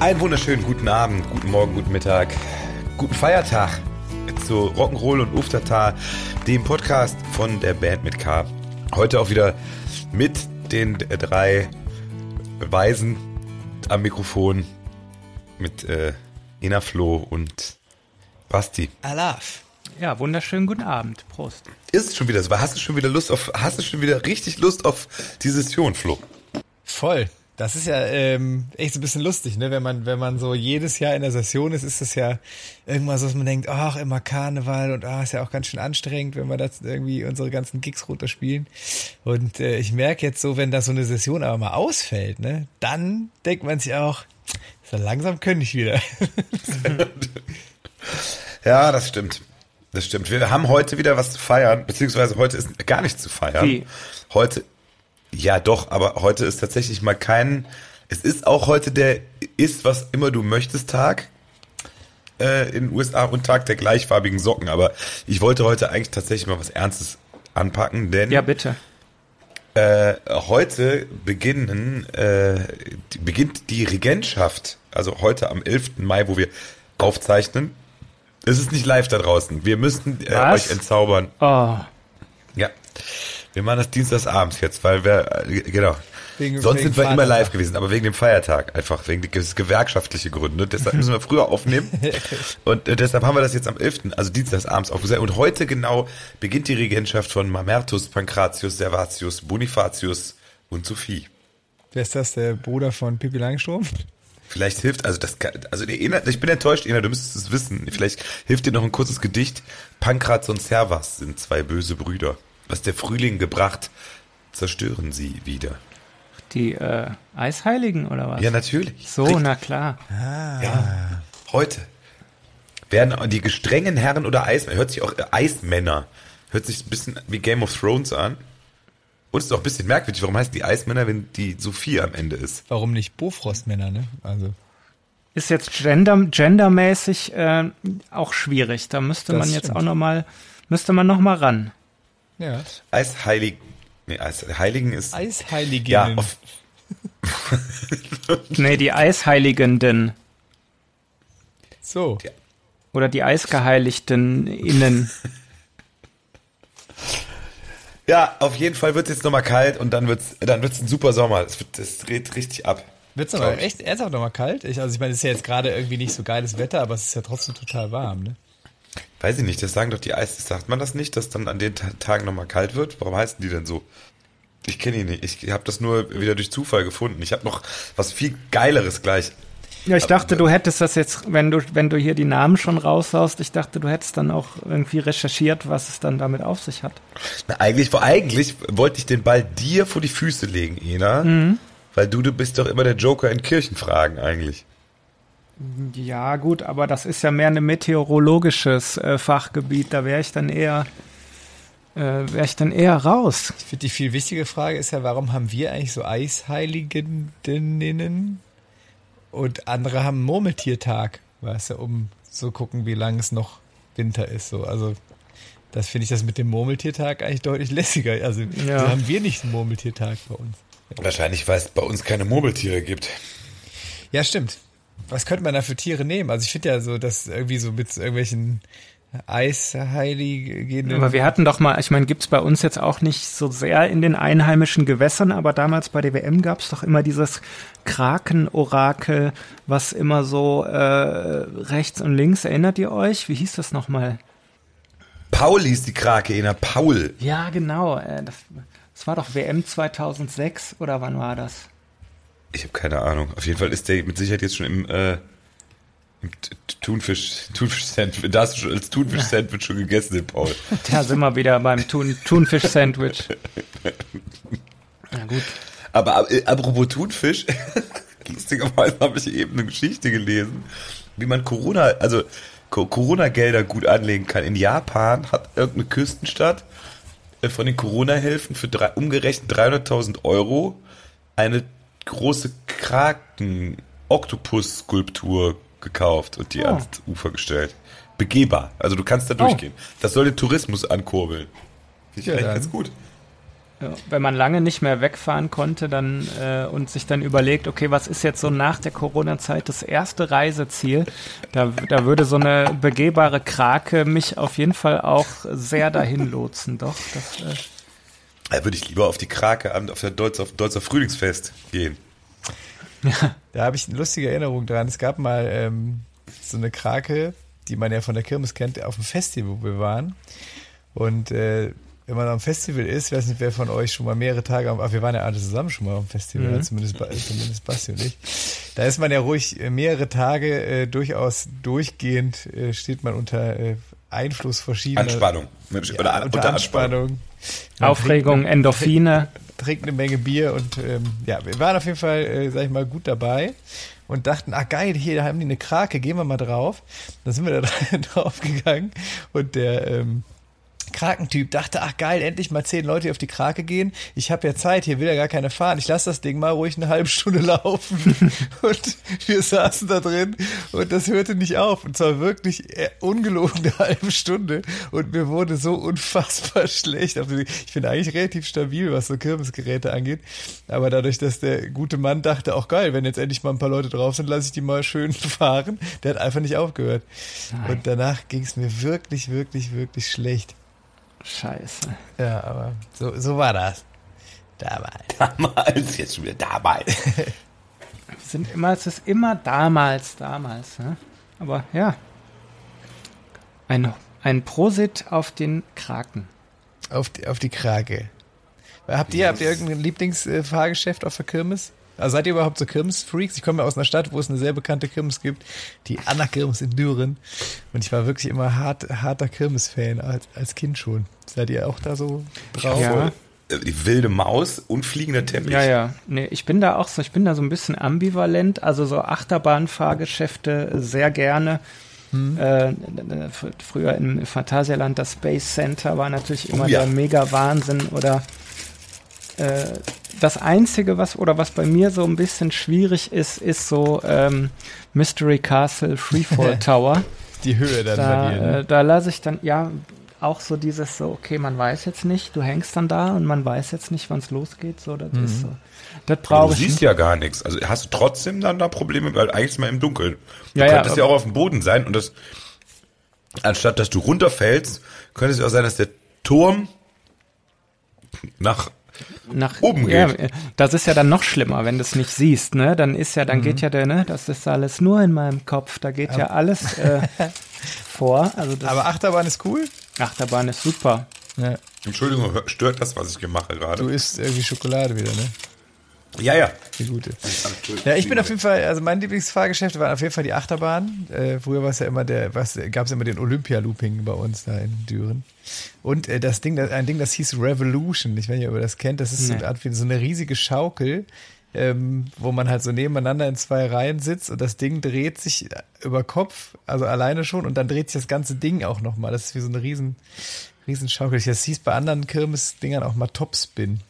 Einen wunderschönen guten Abend, guten Morgen, guten Mittag, guten Feiertag zu Rock'n'Roll und Uftata, dem Podcast von der Band mit K. Heute auch wieder mit den drei Weisen am Mikrofon mit äh, Ina Flo und Basti. Alaf. Ja, wunderschönen guten Abend. Prost. Ist es schon wieder so? Hast du schon wieder Lust auf, hast du schon wieder richtig Lust auf die Session, Flo? Voll. Das ist ja ähm, echt so ein bisschen lustig, ne? Wenn man, wenn man so jedes Jahr in der Session ist, ist das ja irgendwas, was man denkt, ach, immer Karneval und ah, ist ja auch ganz schön anstrengend, wenn wir das irgendwie unsere ganzen Gigs runterspielen. Und äh, ich merke jetzt so, wenn da so eine Session aber mal ausfällt, ne, dann denkt man sich auch, so langsam könnte ich wieder. ja, das stimmt. Das stimmt. Wir haben heute wieder was zu feiern, beziehungsweise heute ist gar nichts zu feiern. Wie? Heute ja, doch, aber heute ist tatsächlich mal kein. Es ist auch heute der Ist, was immer du möchtest Tag äh, in den USA und Tag der gleichfarbigen Socken. Aber ich wollte heute eigentlich tatsächlich mal was Ernstes anpacken, denn. Ja, bitte. Äh, heute beginnen, äh, beginnt die Regentschaft. Also heute am 11. Mai, wo wir aufzeichnen. Es ist nicht live da draußen. Wir müssten äh, euch entzaubern. Oh. Ja. Wir machen das dienstagsabends jetzt, weil wir, äh, genau. Wegen, Sonst wegen sind wir Feiertag. immer live gewesen, aber wegen dem Feiertag einfach, wegen gewerkschaftliche Gründe. Deshalb müssen wir früher aufnehmen. Und äh, deshalb haben wir das jetzt am 11., also dienstagsabends aufgesetzt. Und heute genau beginnt die Regentschaft von Mamertus, Pankratius, Servatius, Bonifatius und Sophie. Wer ist das, der Bruder von Pippi Langstrumpf? Vielleicht hilft, also das, also ich bin enttäuscht, Ena, du müsstest es wissen. Vielleicht hilft dir noch ein kurzes Gedicht. Pankraz und Servas sind zwei böse Brüder. Was der Frühling gebracht, zerstören sie wieder. Die äh, Eisheiligen oder was? Ja, natürlich. So, Richtig. na klar. Ah. Ja, heute werden die gestrengen Herren oder Eismänner, hört sich auch äh, Eismänner, hört sich ein bisschen wie Game of Thrones an. Und ist auch ein bisschen merkwürdig, warum heißen die Eismänner, wenn die Sophie am Ende ist? Warum nicht Bofrostmänner, ne? Also. Ist jetzt gender, gendermäßig äh, auch schwierig. Da müsste das man jetzt stimmt. auch nochmal, müsste man noch mal ran. Ja. Eisheilig. Nee, Eisheiligen ist. Eisheiligen. Ja, auf, nee, die Eisheiligenden. So. Oder die Eisgeheiligten innen. Ja, auf jeden Fall wird es jetzt nochmal kalt und dann wird's, dann wird's ein super Sommer. Es wird, das dreht richtig ab. Wird es aber echt ernsthaft nochmal kalt? Ich, also ich meine, es ist ja jetzt gerade irgendwie nicht so geiles Wetter, aber es ist ja trotzdem total warm, ne? Weiß ich nicht, das sagen doch die Eis, sagt man das nicht, dass dann an den Tagen nochmal kalt wird? Warum heißen die denn so? Ich kenne ihn nicht. Ich habe das nur wieder durch Zufall gefunden. Ich habe noch was viel Geileres gleich. Ja, ich dachte, du hättest das jetzt, wenn du, wenn du hier die Namen schon raushaust, ich dachte, du hättest dann auch irgendwie recherchiert, was es dann damit auf sich hat. Na, eigentlich, eigentlich wollte ich den Ball dir vor die Füße legen, Ina. Mhm. Weil du, du bist doch immer der Joker in Kirchenfragen eigentlich. Ja, gut, aber das ist ja mehr ein meteorologisches äh, Fachgebiet. Da wäre ich dann eher, äh, wäre ich dann eher raus. Ich finde die viel wichtige Frage ist ja, warum haben wir eigentlich so Eisheiliginnen und andere haben Murmeltiertag, weißt du, um zu gucken, wie lange es noch Winter ist. So, also das finde ich das mit dem Murmeltiertag eigentlich deutlich lässiger. Also ja. so haben wir nicht einen Murmeltiertag bei uns. Wahrscheinlich, weil es bei uns keine Murmeltiere gibt. Ja, stimmt was könnte man da für Tiere nehmen? Also ich finde ja so, dass irgendwie so mit irgendwelchen Eisheiligenden. Aber wir hatten doch mal, ich meine, gibt's bei uns jetzt auch nicht so sehr in den einheimischen Gewässern, aber damals bei der WM gab's doch immer dieses Krakenorakel, was immer so äh, rechts und links, erinnert ihr euch? Wie hieß das nochmal? Paul hieß die Krake, Ena, Paul. Ja, genau. Äh, das, das war doch WM 2006 oder wann war das? Ich habe keine Ahnung. Auf jeden Fall ist der mit Sicherheit jetzt schon im, äh, Thunfisch, Thunfisch-Sandwich. Da hast du schon als Thunfisch-Sandwich schon gegessen, Paul. Da sind wir wieder beim Thun Thunfisch-Sandwich. Na gut. Aber äh, apropos Thunfisch, lustigerweise habe ich eben eine Geschichte gelesen, wie man Corona, also Corona-Gelder gut anlegen kann. In Japan hat irgendeine Küstenstadt äh, von den Corona-Hilfen für drei, umgerechnet 300.000 Euro eine große Kraken-Oktopus-Skulptur gekauft und die oh. ans Ufer gestellt. Begehbar. Also du kannst da oh. durchgehen. Das soll den Tourismus ankurbeln. Finde ich ja, ganz gut. Ja, wenn man lange nicht mehr wegfahren konnte dann äh, und sich dann überlegt, okay, was ist jetzt so nach der Corona-Zeit das erste Reiseziel, da, da würde so eine begehbare Krake mich auf jeden Fall auch sehr dahin lotsen. Doch, das. Äh da würde ich lieber auf die Krake auf der Deutzer, auf Deutzer Frühlingsfest gehen. Ja, da habe ich eine lustige Erinnerung dran. Es gab mal ähm, so eine Krake, die man ja von der Kirmes kennt, auf dem Festival, wo wir waren. Und äh, wenn man am Festival ist, ich weiß nicht, wer von euch schon mal mehrere Tage, aber wir waren ja alle zusammen schon mal am Festival, mhm. zumindest, zumindest Basti und ich. Da ist man ja ruhig mehrere Tage äh, durchaus durchgehend, äh, steht man unter äh, Einfluss verschiedener. Anspannung. Ja, Oder an, unter, unter Anspannung. Anspannung. Aufregung, trinkt, Endorphine. Trinkt eine Menge Bier und ähm, ja, wir waren auf jeden Fall, äh, sag ich mal, gut dabei und dachten, ah geil, hier haben die eine Krake, gehen wir mal drauf. Dann sind wir da drauf gegangen und der ähm, Krakentyp dachte, ach geil, endlich mal zehn Leute, die auf die Krake gehen. Ich habe ja Zeit, hier will ja gar keiner fahren. Ich lasse das Ding mal ruhig eine halbe Stunde laufen. und wir saßen da drin und das hörte nicht auf. Und zwar wirklich äh, ungelogen eine halbe Stunde. Und mir wurde so unfassbar schlecht. Also ich bin eigentlich relativ stabil, was so Kirmesgeräte angeht. Aber dadurch, dass der gute Mann dachte, auch geil, wenn jetzt endlich mal ein paar Leute drauf sind, lasse ich die mal schön fahren. Der hat einfach nicht aufgehört. Nein. Und danach ging es mir wirklich, wirklich, wirklich schlecht. Scheiße. Ja, aber so, so war das. Damals. Damals, jetzt schon wieder damals. sind immer, es ist immer damals, damals. Ne? Aber ja. Ein, ein Prosit auf den Kraken. Auf die, auf die Krake. Habt ihr, habt ihr irgendein Lieblingsfahrgeschäft auf der Kirmes? Also seid ihr überhaupt so Kirmes-Freaks? Ich komme ja aus einer Stadt, wo es eine sehr bekannte Kirmes gibt, die Anna Kirmes in Düren. Und ich war wirklich immer hart, harter Kirmes-Fan als, als Kind schon. Seid ihr auch da so drauf? Ja. Die wilde Maus und fliegender Teppich. Ja, ja. Nee, ich bin da auch so, ich bin da so ein bisschen ambivalent. Also so Achterbahnfahrgeschäfte sehr gerne. Hm. Äh, früher im Phantasialand das Space Center war natürlich immer oh, ja. der mega Wahnsinn oder äh, das Einzige, was oder was bei mir so ein bisschen schwierig ist, ist so ähm, Mystery Castle Freefall Tower. Die Höhe dann da, bei dir. Ne? Äh, da lasse ich dann, ja, auch so dieses so, okay, man weiß jetzt nicht, du hängst dann da und man weiß jetzt nicht, wann es losgeht. So, das mhm. ist so. Das brauche ich. Du siehst ja gar nichts. Also hast du trotzdem dann da Probleme, weil eigentlich ist man im Dunkeln. Du ja, könntest ja, ja auch auf dem Boden sein und das, anstatt dass du runterfällst, könnte es ja auch sein, dass der Turm nach nach oben ja, geht. Das ist ja dann noch schlimmer, wenn du es nicht siehst, ne? Dann ist ja, dann mhm. geht ja der, ne? Das ist alles nur in meinem Kopf. Da geht ja, ja alles äh, vor. Also das, Aber Achterbahn ist cool. Achterbahn ist super. Ja. Entschuldigung, stört das, was ich mache gerade? Du isst irgendwie Schokolade wieder, ne? Ja, ja. Die gute. Ja, ich bin auf jeden Fall, also mein Lieblingsfahrgeschäft war auf jeden Fall die Achterbahn. Äh, früher war es ja immer der, was gab es immer den Olympia-Looping bei uns da in Düren. Und äh, das Ding, ein Ding, das hieß Revolution. Ich weiß nicht, ob ihr das kennt. Das ist nee. so, eine Art wie so eine riesige Schaukel, ähm, wo man halt so nebeneinander in zwei Reihen sitzt und das Ding dreht sich über Kopf, also alleine schon, und dann dreht sich das ganze Ding auch nochmal. Das ist wie so eine riesen, riesen Schaukel. Das hieß bei anderen Kirmes-Dingern auch mal Topspin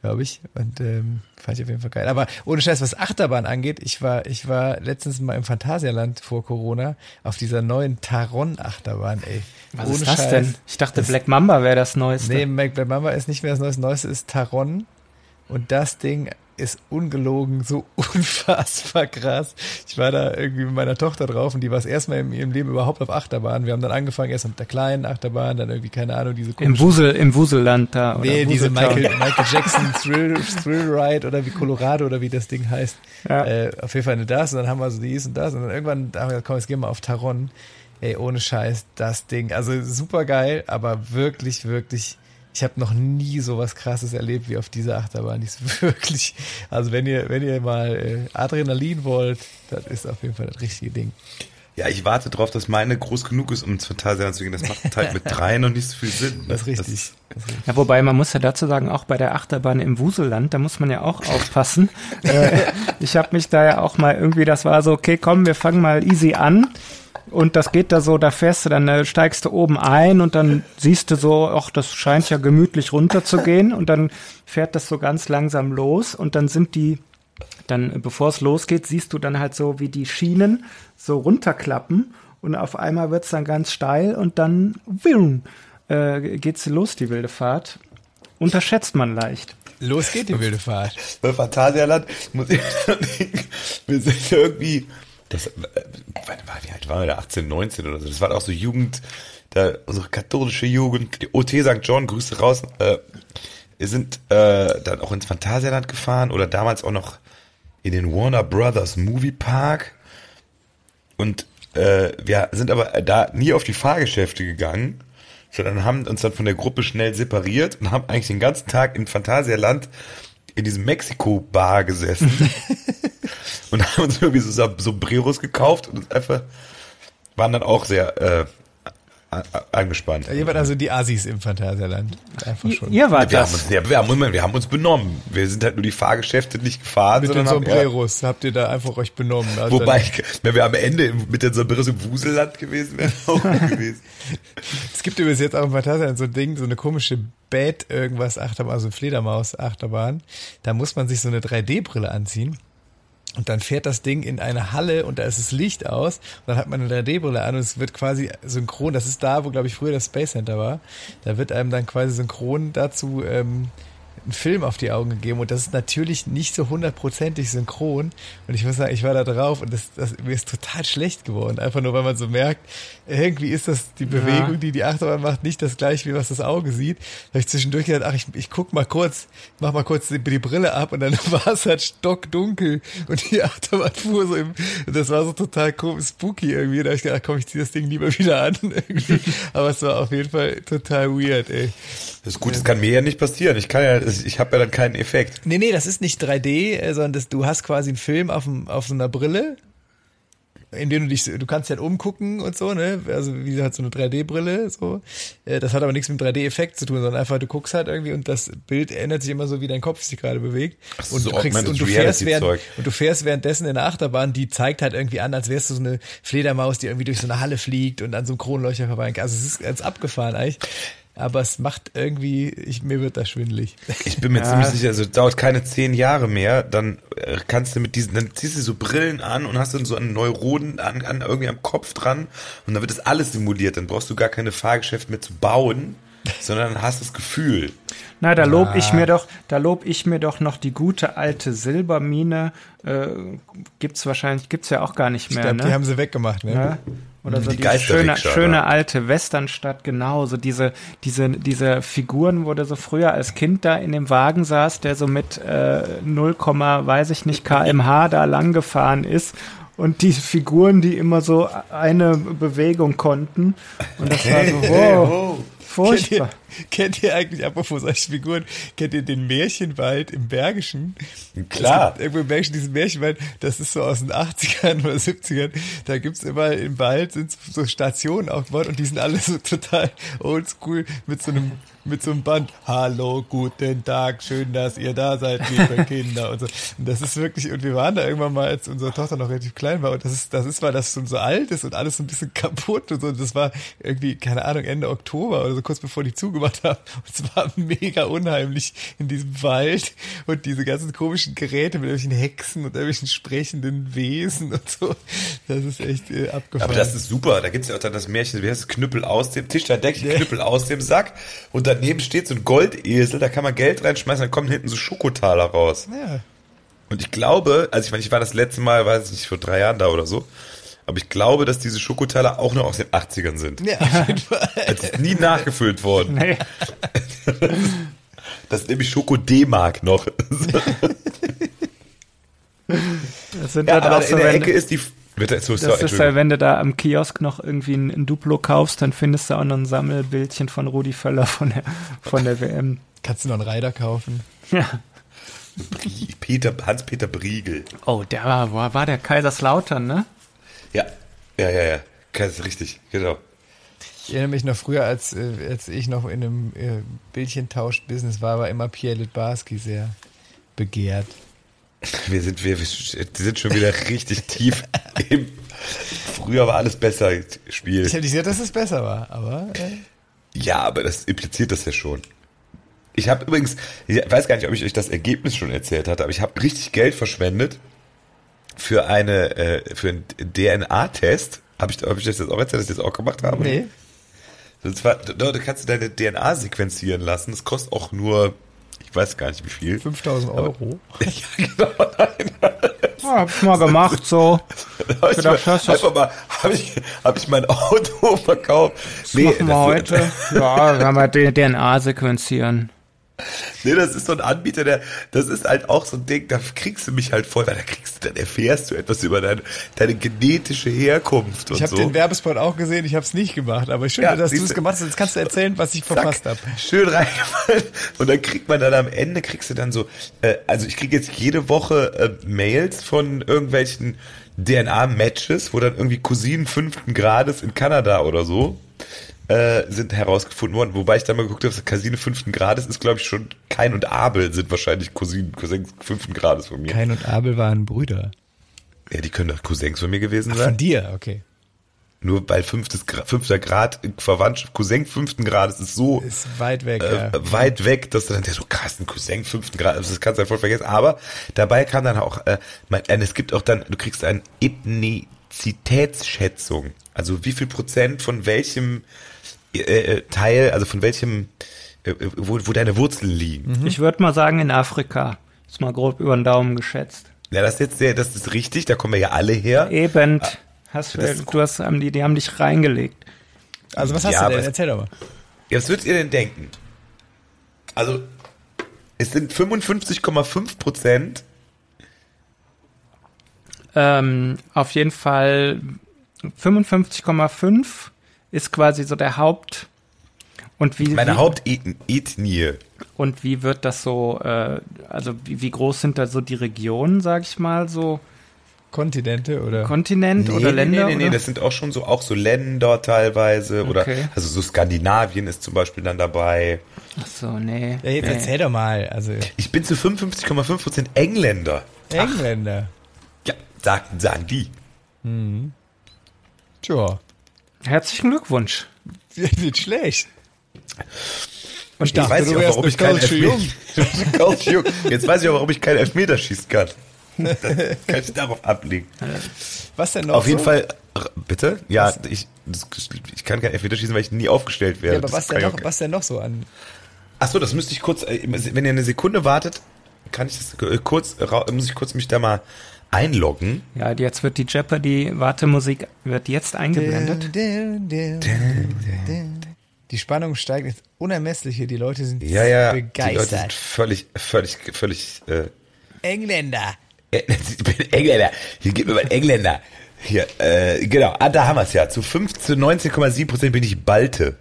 glaube ich. Und ähm, fand ich auf jeden Fall geil. Aber ohne Scheiß, was Achterbahn angeht, ich war, ich war letztens mal im Phantasialand vor Corona auf dieser neuen Taron-Achterbahn, ey. Was ohne ist das Scheiß. denn? Ich dachte, das, Black Mamba wäre das Neueste. Nee, Black Mamba ist nicht mehr das Neueste. Das Neueste ist Taron. Und das Ding ist ungelogen so unfassbar krass. Ich war da irgendwie mit meiner Tochter drauf und die war es erstmal in ihrem Leben überhaupt auf Achterbahn. Wir haben dann angefangen erst mit der kleinen Achterbahn, dann irgendwie, keine Ahnung, diese Im Wusel, im Wuselland da. Nee, diese Michael, Michael Jackson Thrill, Thrill Ride oder wie Colorado oder wie das Ding heißt. Ja. Äh, auf jeden Fall eine das und dann haben wir so dies und das und dann irgendwann haben wir gesagt, komm, jetzt gehen wir auf Taron. Ey, ohne Scheiß, das Ding. Also super geil, aber wirklich, wirklich ich habe noch nie so was krasses erlebt wie auf dieser Achterbahn. Die ist wirklich, also wenn ihr, wenn ihr mal äh, Adrenalin wollt, das ist auf jeden Fall das richtige Ding. Ja, ich warte drauf, dass meine groß genug ist, um ins Phantasialand zu gehen. Das macht halt mit drei noch nicht so viel Sinn. Das ist richtig. Ja, wobei man muss ja dazu sagen, auch bei der Achterbahn im Wuselland, da muss man ja auch aufpassen. äh, ich habe mich da ja auch mal irgendwie, das war so, okay, komm, wir fangen mal easy an. Und das geht da so, da fährst du, dann steigst du oben ein und dann siehst du so, ach, das scheint ja gemütlich runterzugehen und dann fährt das so ganz langsam los und dann sind die, dann, bevor es losgeht, siehst du dann halt so, wie die Schienen so runterklappen und auf einmal wird's dann ganz steil und dann wium, äh, geht's los, die wilde Fahrt. Unterschätzt man leicht. Los geht die wilde Fahrt. Bei Phantasialand muss ich denken, wir sind irgendwie, das, äh, war, wie alt waren wir da? 18, 19 oder so. Das war auch so Jugend, da, unsere katholische Jugend, die OT St. John, Grüße raus, äh, wir sind äh, dann auch ins Phantasialand gefahren oder damals auch noch in den Warner Brothers Movie Park. Und äh, wir sind aber da nie auf die Fahrgeschäfte gegangen, sondern haben uns dann von der Gruppe schnell separiert und haben eigentlich den ganzen Tag im Phantasialand in diesem Mexiko-Bar gesessen. Und haben uns irgendwie so Sombreros gekauft und uns einfach waren dann auch sehr äh, angespannt. Ihr wart also die Asis im Phantasialand. Einfach schon. Ihr wart Wir haben, das. uns, ja, wir, haben, Moment, wir haben uns benommen. Wir sind halt nur die Fahrgeschäfte nicht gefahren, Mit den haben, ja, Sombreros habt ihr da einfach euch benommen. Also Wobei, wenn wir am Ende mit den Sombreros im Wuselland gewesen wären, auch gewesen. Es gibt übrigens jetzt auch im Phantasialand so ein Ding, so eine komische Bad irgendwas Achterbahn, also Fledermaus Achterbahn. Da muss man sich so eine 3D-Brille anziehen. Und dann fährt das Ding in eine Halle und da ist das Licht aus. Und dann hat man eine 3D-Brille an und es wird quasi synchron. Das ist da, wo, glaube ich, früher das Space Center war. Da wird einem dann quasi synchron dazu ähm, ein Film auf die Augen gegeben. Und das ist natürlich nicht so hundertprozentig synchron. Und ich muss sagen, ich war da drauf und das, das, mir ist total schlecht geworden. Einfach nur, weil man so merkt, irgendwie ist das die Bewegung, die die Achterbahn macht, nicht das gleiche, wie was das Auge sieht. Da habe ich zwischendurch gedacht, ach, ich, ich guck mal kurz, mach mal kurz die, die Brille ab und dann war es halt stockdunkel und die Achterbahn fuhr so im, das war so total komisch, spooky irgendwie. Da habe ich gedacht, komm, ich zieh das Ding lieber wieder an irgendwie. Aber es war auf jeden Fall total weird, ey. Das ist gut, das kann mir ja nicht passieren. Ich kann ja, ich habe ja dann keinen Effekt. Nee, nee, das ist nicht 3D, äh, sondern das, du hast quasi einen Film auf, dem, auf so einer Brille, in dem du dich, du kannst halt umgucken und so, ne? Also wie halt so eine 3D-Brille, so. Äh, Das hat aber nichts mit 3D-Effekt zu tun, sondern einfach, du guckst halt irgendwie und das Bild ändert sich immer so, wie dein Kopf sich gerade bewegt. so, und du kriegst, und Augmented du fährst während, und du fährst währenddessen in der Achterbahn, die zeigt halt irgendwie an, als wärst du so eine Fledermaus, die irgendwie durch so eine Halle fliegt und an so einem Kronleuchter vorbei. Also es ist ganz abgefahren eigentlich. Aber es macht irgendwie, ich, mir wird das schwindelig. Ich bin mir ziemlich sicher, also es dauert keine zehn Jahre mehr, dann äh, kannst du mit diesen, dann ziehst du so Brillen an und hast dann so einen Neuroden an, an irgendwie am Kopf dran und dann wird das alles simuliert. Dann brauchst du gar keine Fahrgeschäfte mehr zu bauen, sondern hast das Gefühl. Na, da lob ich mir doch, da lob ich mir doch noch die gute alte Silbermine. Äh, gibt's wahrscheinlich, gibt's ja auch gar nicht Ich mehr, glaube, ne? die haben sie weggemacht, ne? Ja? Oder so Die die schöne, schöne ne? alte Westernstadt, genau, so diese, diese, diese Figuren, wo du so früher als Kind da in dem Wagen saß, der so mit äh, 0, weiß ich nicht, kmh da lang gefahren ist. Und die Figuren, die immer so eine Bewegung konnten. Und das war so, wow, furchtbar. kennt ihr eigentlich, apropos solche Figuren, kennt ihr den Märchenwald im Bergischen? Klar. Es gibt irgendwo im Bergischen diesen Märchenwald, das ist so aus den 80ern oder 70ern. Da gibt's immer im Wald sind so Stationen aufgebaut und die sind alle so total oldschool mit so einem mit so einem Band. Hallo, guten Tag, schön, dass ihr da seid, liebe Kinder und so. Und das ist wirklich, und wir waren da irgendwann mal, als unsere Tochter noch relativ klein war und das ist, das ist, weil das schon so alt ist und alles so ein bisschen kaputt und so. Und das war irgendwie, keine Ahnung, Ende Oktober oder so kurz bevor die zugemacht haben. Und es war mega unheimlich in diesem Wald und diese ganzen komischen Geräte mit irgendwelchen Hexen und irgendwelchen sprechenden Wesen und so. Das ist echt äh, abgefahren. Aber das ist super. Da gibt's ja auch dann das Märchen, wie heißt es, Knüppel aus dem Tisch, da decke ich Knüppel aus dem Sack und daneben steht so ein Goldesel, da kann man Geld reinschmeißen, dann kommen hinten so Schokotaler raus. ja. Und ich glaube, also ich meine, ich war das letzte Mal, weiß ich nicht, vor drei Jahren da oder so, aber ich glaube, dass diese Schokotaler auch noch aus den 80ern sind. ja, auf jeden Fall. Das ist nie nachgefüllt worden. Nee. Das ist nämlich Schoko D-Mark noch. Das sind Ja, halt aber auch in so, der wenn, Ecke ist die... Bitte, so, Das sorry, ist ja, Entschuldigung. wenn du da am Kiosk noch irgendwie ein, ein Duplo kaufst, dann findest du auch noch ein Sammelbildchen von Rudi Völler von der, von der WM. Kannst du noch einen Reiter kaufen? Ja. Peter, Hans-Peter Briegel. Oh, der war, war, war der Kaiserslautern, ne? Ja. Ja, ja, ja. Das ist richtig, genau. Ich erinnere mich noch früher, als, äh, als ich noch in einem äh, Bildchentausch-Business war, war immer Pierre Litbarski sehr begehrt. Wir sind, wir, wir sind schon wieder richtig tief im Früher war alles besser Spiel. Ich hätte nicht gesagt, dass es besser war, aber. Äh. Ja, aber das impliziert das ja schon. Ich habe übrigens, ich weiß gar nicht, ob ich euch das Ergebnis schon erzählt hatte, aber ich habe richtig Geld verschwendet für eine, äh, für einen DNA-Test. Habe ich, hab ich das jetzt auch erzählt, dass ich das auch gemacht habe? Nee. Und zwar, dort kannst du deine DNA sequenzieren lassen. Das kostet auch nur, ich weiß gar nicht wie viel. 5000 Euro. Aber, ja, genau, nein. Ja, hab ich mal gemacht, so. hab ich gedacht, mal, einfach mal, habe ich, hab ich mein Auto verkauft. Das nee, machen wir heute. ja, wir haben halt DNA sequenzieren. Nee, das ist so ein Anbieter, der, das ist halt auch so ein Ding, da kriegst du mich halt voll, weil da kriegst du, dann erfährst du etwas über deine, deine genetische Herkunft und ich hab so. Ich habe den Werbespot auch gesehen, ich habe es nicht gemacht, aber schön, ja, dass du es gemacht hast. Jetzt kannst du erzählen, was ich verpasst habe. Schön reingefallen. Und dann kriegt man dann am Ende, kriegst du dann so, äh, also ich kriege jetzt jede Woche äh, Mails von irgendwelchen DNA-Matches, wo dann irgendwie Cousinen fünften Grades in Kanada oder so äh, sind herausgefunden worden. Wobei ich da mal geguckt habe, Cousine fünften Grades ist, glaube ich, schon Kain und Abel sind wahrscheinlich Cousinen, Cousins fünften Grades von mir. Kain und Abel waren Brüder. Ja, die können doch Cousins von mir gewesen Ach, sein. Von dir, okay. Nur bei fünftes, fünfter Grad Verwandtschaft, Cousin fünften Grades ist so ist weit weg, äh, ja. weit weg, dass du dann der so krass ein Cousin fünften Grad, das kannst du halt voll vergessen. Aber dabei kam dann auch, äh, mein, äh, es gibt auch dann, du kriegst eine Ethnizitätsschätzung, also wie viel Prozent von welchem äh, äh, Teil, also von welchem, äh, wo, wo deine Wurzeln liegen. Mhm. Ich würde mal sagen in Afrika. Ist mal grob über den Daumen geschätzt. Ja, das ist jetzt sehr, das ist richtig, da kommen wir ja alle her. Eben. Hast du, du hast, haben die, die haben dich reingelegt. Also was hast ja, du denn? Erzähl doch mal. Ja, was würdet ihr denn denken? Also, es sind 55,5 Prozent. Ähm, auf jeden Fall 55,5 ist quasi so der Haupt. Und wie, Meine Hauptethnie. Und wie wird das so, äh, also wie, wie, groß sind da so die Regionen, sag ich mal, so? Kontinente oder? Kontinent nee, oder Länder? Nee, nee, nee, das sind auch schon so, auch so Länder teilweise. Okay. Oder, also so Skandinavien ist zum Beispiel dann dabei. Ach so, nee. Ja, jetzt nee. erzähl doch mal. Also. Ich bin zu 55,5 Prozent Engländer. Engländer? Ach. Ja, sagen, sagen die. Hm. Tja. Herzlichen Glückwunsch. Nicht schlecht. Und ich dachte, weiß ich auch, warum ich keinen Elfmeter Jetzt weiß ich auch, warum ich keinen Elfmeter schießen kann. kann ich darauf ablegen. Was denn noch? Auf jeden so? Fall, bitte? Ja, ich, ich kann kein Elfmeter schießen, weil ich nie aufgestellt werde. Ja, aber was denn, noch, was denn noch so an? Ach so, das müsste ich kurz, äh, wenn ihr eine Sekunde wartet, kann ich das äh, kurz, muss ich kurz mich da mal einloggen. Ja, jetzt wird die Jeopardy-Wartemusik wird jetzt eingeblendet. Die Spannung steigt ins Unermessliche, die Leute sind ja, ja, begeistert. Die Leute sind völlig, völlig, völlig. Äh, Engländer. Ich bin Engländer. Hier gib mir mal Engländer. Hier, äh, genau. Ah, da haben wir es ja. Zu 15, 19,7 Prozent bin ich Balte.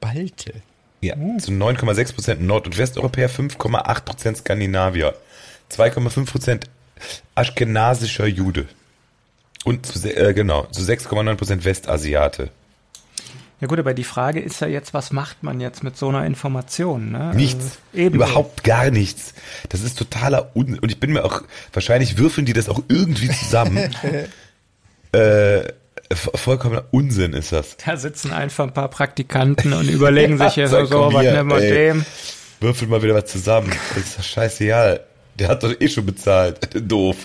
Balte? Ja, uh. zu 9,6 Prozent Nord- und Westeuropäer, 5,8 Prozent Skandinavier, 2,5 Prozent aschkenasischer Jude. Und zu, äh, genau, zu 6,9 Prozent Westasiate. Ja gut, aber die Frage ist ja jetzt, was macht man jetzt mit so einer Information? Ne? Nichts. Also, Überhaupt gar nichts. Das ist totaler Un und ich bin mir auch, wahrscheinlich würfeln die das auch irgendwie zusammen. äh, vollkommener Unsinn ist das. Da sitzen einfach ein paar Praktikanten und überlegen sich ja, so, so was nehmen wir dem. Würfel mal wieder was zusammen. Das ist doch scheißegal. Der hat doch eh schon bezahlt. Doof.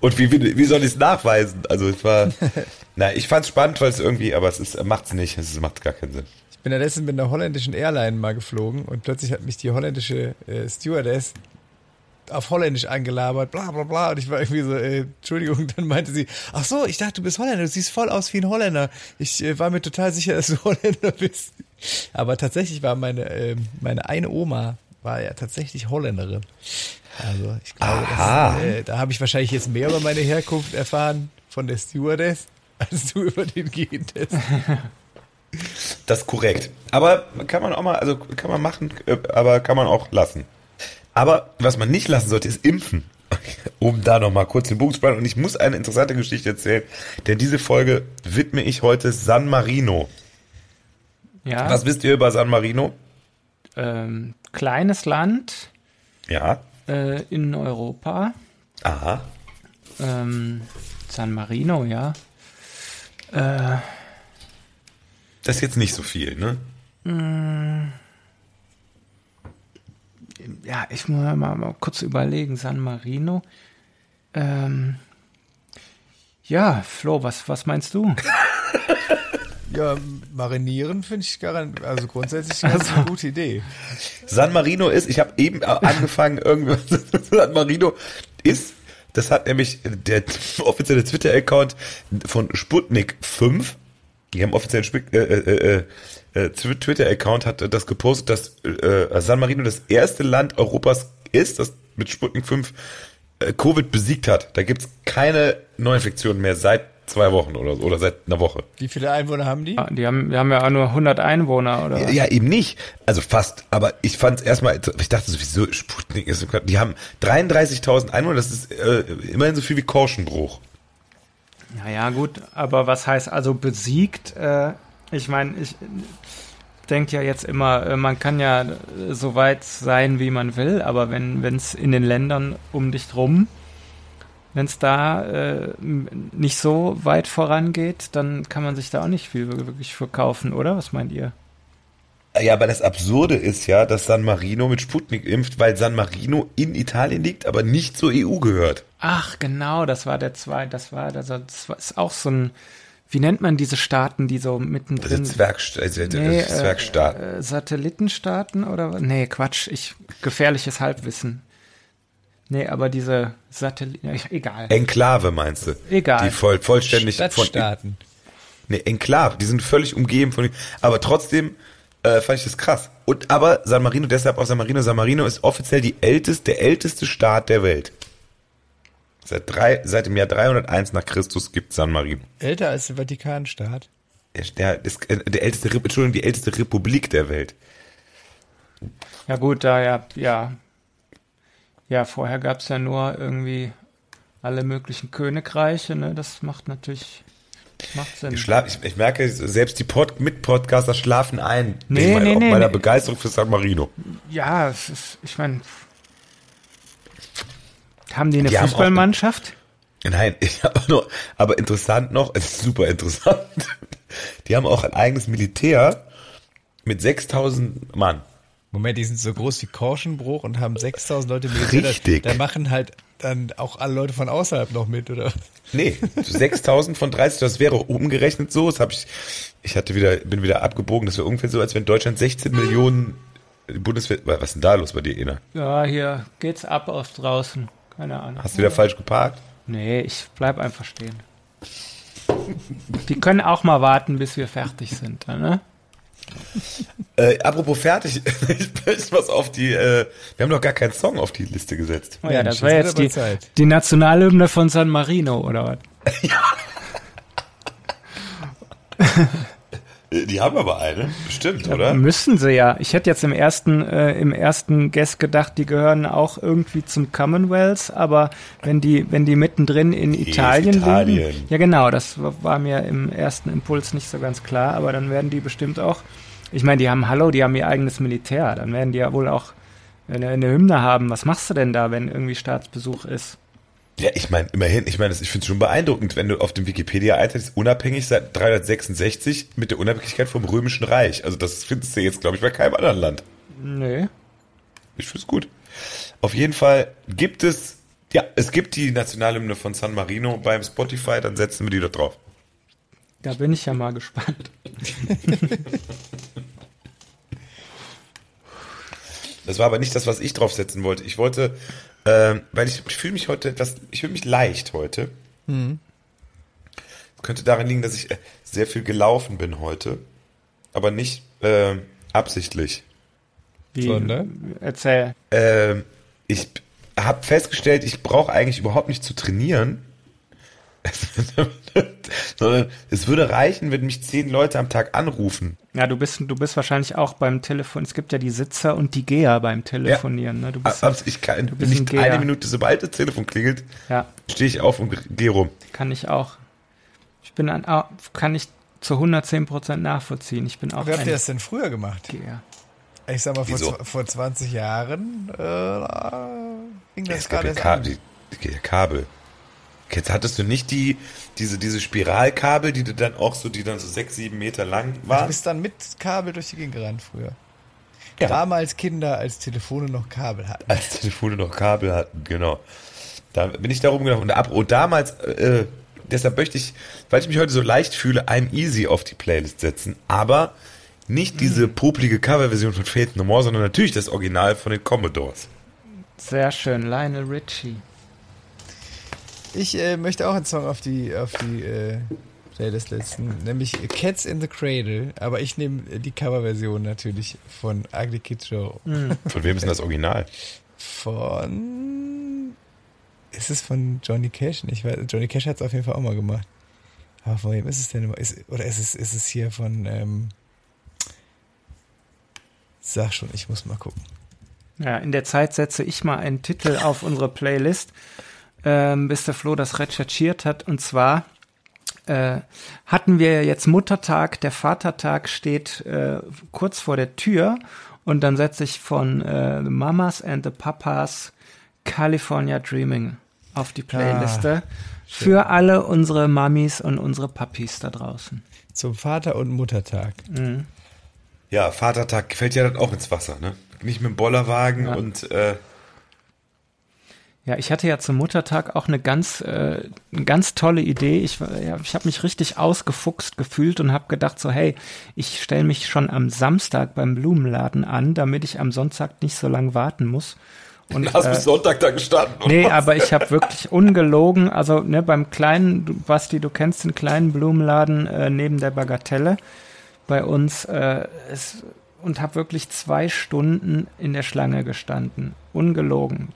Und wie, wie, wie soll ich es nachweisen? Also es war. Na, ich fand es spannend, weil es irgendwie, aber es ist, macht's nicht. Es macht gar keinen Sinn. Ich bin ja letztens mit einer holländischen Airline mal geflogen und plötzlich hat mich die holländische äh, Stewardess auf Holländisch angelabert, bla bla bla. Und ich war irgendwie so, äh, Entschuldigung, dann meinte sie, ach so, ich dachte, du bist Holländer, du siehst voll aus wie ein Holländer. Ich äh, war mir total sicher, dass du Holländer bist. Aber tatsächlich war meine, äh, meine eine Oma, war ja tatsächlich Holländerin. Also ich glaube, das, äh, da habe ich wahrscheinlich jetzt mehr über meine Herkunft erfahren von der Stewardess, als du über den Gentest. Das ist korrekt. Aber kann man auch mal, also kann man machen, aber kann man auch lassen. Aber was man nicht lassen sollte, ist impfen. um da nochmal kurz den Bogen zu spannen. Und ich muss eine interessante Geschichte erzählen, denn diese Folge widme ich heute San Marino. Ja, Was wisst ihr über San Marino? ähm, kleines Land Ja. Äh, in Europa. Aha. Ähm, San Marino, ja. Äh, Das ist jetzt nicht so viel, ne? ja, ich muss mal, mal kurz überlegen. San Marino. Ähm, ja, Flo, was, was meinst du? Ja, marinieren finde ich garant, also grundsätzlich eine eine gute Idee. San Marino ist, ich habe eben angefangen, irgendwas. San Marino ist, das hat nämlich der offizielle Twitter-Account von Sputnik 5. Die haben offiziellen Sp- äh, äh, äh, äh, Twitter-Account hat das gepostet, dass äh, San Marino das erste Land Europas ist, das mit Sputnik 5 äh, Covid besiegt hat. Da gibt's keine Neuinfektionen mehr seit zwei Wochen oder so, oder seit einer Woche. Wie viele Einwohner haben die? Ah, Die haben, wir haben ja auch nur 100 Einwohner, oder? was? Ja, eben nicht. Also fast. Aber ich fand es erstmal, ich dachte sowieso, Sputnik ist, so- die haben 33.000 Einwohner, das ist äh, immerhin so viel wie Korschenbruch. Ja, ja, gut, aber was heißt also besiegt? Äh, ich meine, ich denke ja jetzt immer, äh, man kann ja so weit sein, wie man will, aber wenn es in den Ländern um dich rum, wenn es da äh, nicht so weit vorangeht, dann kann man sich da auch nicht viel wirklich verkaufen, oder? Was meint ihr? Ja, aber das Absurde ist ja, dass San Marino mit Sputnik impft, weil San Marino in Italien liegt, aber nicht zur EU gehört. Ach, genau, das war der zweite, das war, das, ist auch so ein, wie nennt man diese Staaten, die so mittendrin Zwergst also, Nee, äh, Zwergstaat. Äh, Satellitenstaaten oder was? Nee, Quatsch, ich gefährliches Halbwissen. Nee, aber diese Satelliten, egal. Enklave meinst du? Egal. Die voll, vollständig von Stadtstaaten. Nee, Enklave, die sind völlig umgeben von aber trotzdem äh, fand ich das krass. Und aber San Marino, deshalb auch San Marino, San Marino ist offiziell die älteste, der älteste Staat der Welt. Seit drei, seit dem Jahr 301 nach Christus gibt San Marino. Älter als der Vatikanstaat. Der, der, ist, äh, der älteste, Entschuldigung, die älteste Republik der Welt. Ja gut, da ja, ja. Ja, vorher gab es ja nur irgendwie alle möglichen Königreiche, ne? Das macht natürlich, macht Sinn. Ich, schlaf, ich, ich merke, selbst die Pod, Mit-Podcaster schlafen ein. Nee, nee, meiner- nee, meiner nee. Begeisterung für San Marino. Ja, es ist, ich meine, haben die eine Die haben auch- Fußballmannschaft? Nein, ich habe nur, aber interessant noch, es ist super interessant. Die haben auch ein eigenes Militär mit 6000 Mann. Moment, die sind so groß wie Korschenbruch und haben 6000 Leute Militär. Richtig. Da, da machen halt dann auch alle Leute von außerhalb noch mit, oder? Nee, 6000 von 30, das wäre umgerechnet so. Das habe ich, ich hatte wieder, bin wieder abgebogen. Das wäre ungefähr so, als wenn Deutschland 16 Millionen Bundeswehr. Was ist denn da los bei dir, Ina? Ja, hier geht's ab auf draußen. Keine Ahnung. Hast du wieder falsch geparkt? Nee, ich bleib einfach stehen. Die können auch mal warten, bis wir fertig sind, ne? Äh, apropos fertig, ich möchte was auf die, äh, wir haben noch gar keinen Song auf die Liste gesetzt. Oh ja, Mensch, das war jetzt die, Zeit. die Nationalhymne von San Marino, oder was? Äh, Die haben aber eine, bestimmt, oder? Müssen sie ja. Ich hätte jetzt im ersten, äh, im ersten Guest gedacht, die gehören auch irgendwie zum Commonwealth, aber wenn die, wenn die mittendrin in Italien, Italien. liegen. Ja, genau, das war war mir im ersten Impuls nicht so ganz klar, aber dann werden die bestimmt auch. Ich meine, die haben Hallo, die haben ihr eigenes Militär, dann werden die ja wohl auch eine, eine Hymne haben. Was machst du denn da, wenn irgendwie Staatsbesuch ist? Ja, ich meine, immerhin, ich meine, ich finde es schon beeindruckend, wenn du auf dem Wikipedia-Eintrag ist, unabhängig seit 366 mit der Unabhängigkeit vom Römischen Reich. Also das findest du jetzt, glaube ich, bei keinem anderen Land. Nö. Ich finde es gut. Auf jeden Fall gibt es, ja, es gibt die Nationalhymne von San Marino beim Spotify, dann setzen wir die da drauf. Da bin ich ja mal gespannt. Das war aber nicht das, was ich draufsetzen wollte. Ich wollte, ähm, weil ich, ich fühle mich heute etwas, ich fühle mich leicht heute. Das könnte daran liegen, dass ich äh, sehr viel gelaufen bin heute, aber nicht ähm, absichtlich. Wie, Sondern? Erzähl. Ähm, ich habe festgestellt, ich brauche eigentlich überhaupt nicht zu trainieren. Sondern es würde reichen, wenn mich zehn Leute am Tag anrufen. Ja, du bist, du bist wahrscheinlich auch beim Telefon. Es gibt ja die Sitzer und die Geher beim Telefonieren. Ne? Du bist, Ab- Ich kann du bist ein nicht Geher. eine Minute, sobald das Telefon klingelt, ja, stehe ich auf und gehe rum. kann ich auch. Ich bin ein, ah, kann ich zu 110 Prozent nachvollziehen. Ich bin auch Wie habt ein ihr das denn früher gemacht? Geher. Ich sag mal, vor, Wieso? vor 20 Jahren äh, ging das Es gab gerade ja an. die, die Kabel. Jetzt hattest du nicht die, diese, diese Spiralkabel, die du dann auch so, die dann so sechs, sieben Meter lang Du waren? bist dann mit Kabel durch die Gegend gerannt früher. Ja. Damals Kinder, als Telefone noch Kabel hatten. Als Telefone noch Kabel hatten, genau. Da bin ich da rumgelaufen. Und, ab, und damals, äh, deshalb möchte ich, weil ich mich heute so leicht fühle, I'm Easy auf die Playlist setzen. Aber nicht diese popelige Coverversion von Faith No More, sondern natürlich das Original von den Commodores. Sehr schön, Lionel Richie. Ich äh, möchte auch einen Song auf die, auf die äh, Playlist setzen, nämlich Cats in the Cradle, aber ich nehme äh, die Coverversion natürlich von Ugly Kid Joe. Von wem ist denn das Original? Von. Ist es von Johnny Cash? Ich weiß, Johnny Cash hat es auf jeden Fall auch mal gemacht. Aber von wem ist es denn immer? Ist, oder ist es, ist es hier von. Ähm, sag schon, ich muss mal gucken. Ja, in der Zeit setze ich mal einen Titel auf unsere Playlist, ähm, bis der Flo das recherchiert hat. Und zwar äh, hatten wir jetzt Muttertag, der Vatertag steht äh, kurz vor der Tür und dann setze ich von äh, The Mamas and the Papas California Dreaming auf die Playliste für alle unsere Mamis und unsere Papis da draußen. Zum Vater- und Muttertag. Ja, Vatertag fällt ja dann auch ins Wasser, ne? Nicht mit dem Bollerwagen Ja. und äh, Ja, ich hatte ja zum Muttertag auch eine ganz, äh, eine ganz tolle Idee. Ich, ja, ich habe mich richtig ausgefuchst gefühlt und habe gedacht so, hey, ich stelle mich schon am Samstag beim Blumenladen an, damit ich am Sonntag nicht so lange warten muss. Und, hast äh, bis Sonntag da gestanden. oder Nee, aber ich habe wirklich ungelogen, also ne, beim kleinen, du- Basti, du kennst den kleinen Blumenladen äh, neben der Bagatelle bei uns äh, es, und habe wirklich zwei Stunden in der Schlange gestanden. Ungelogen.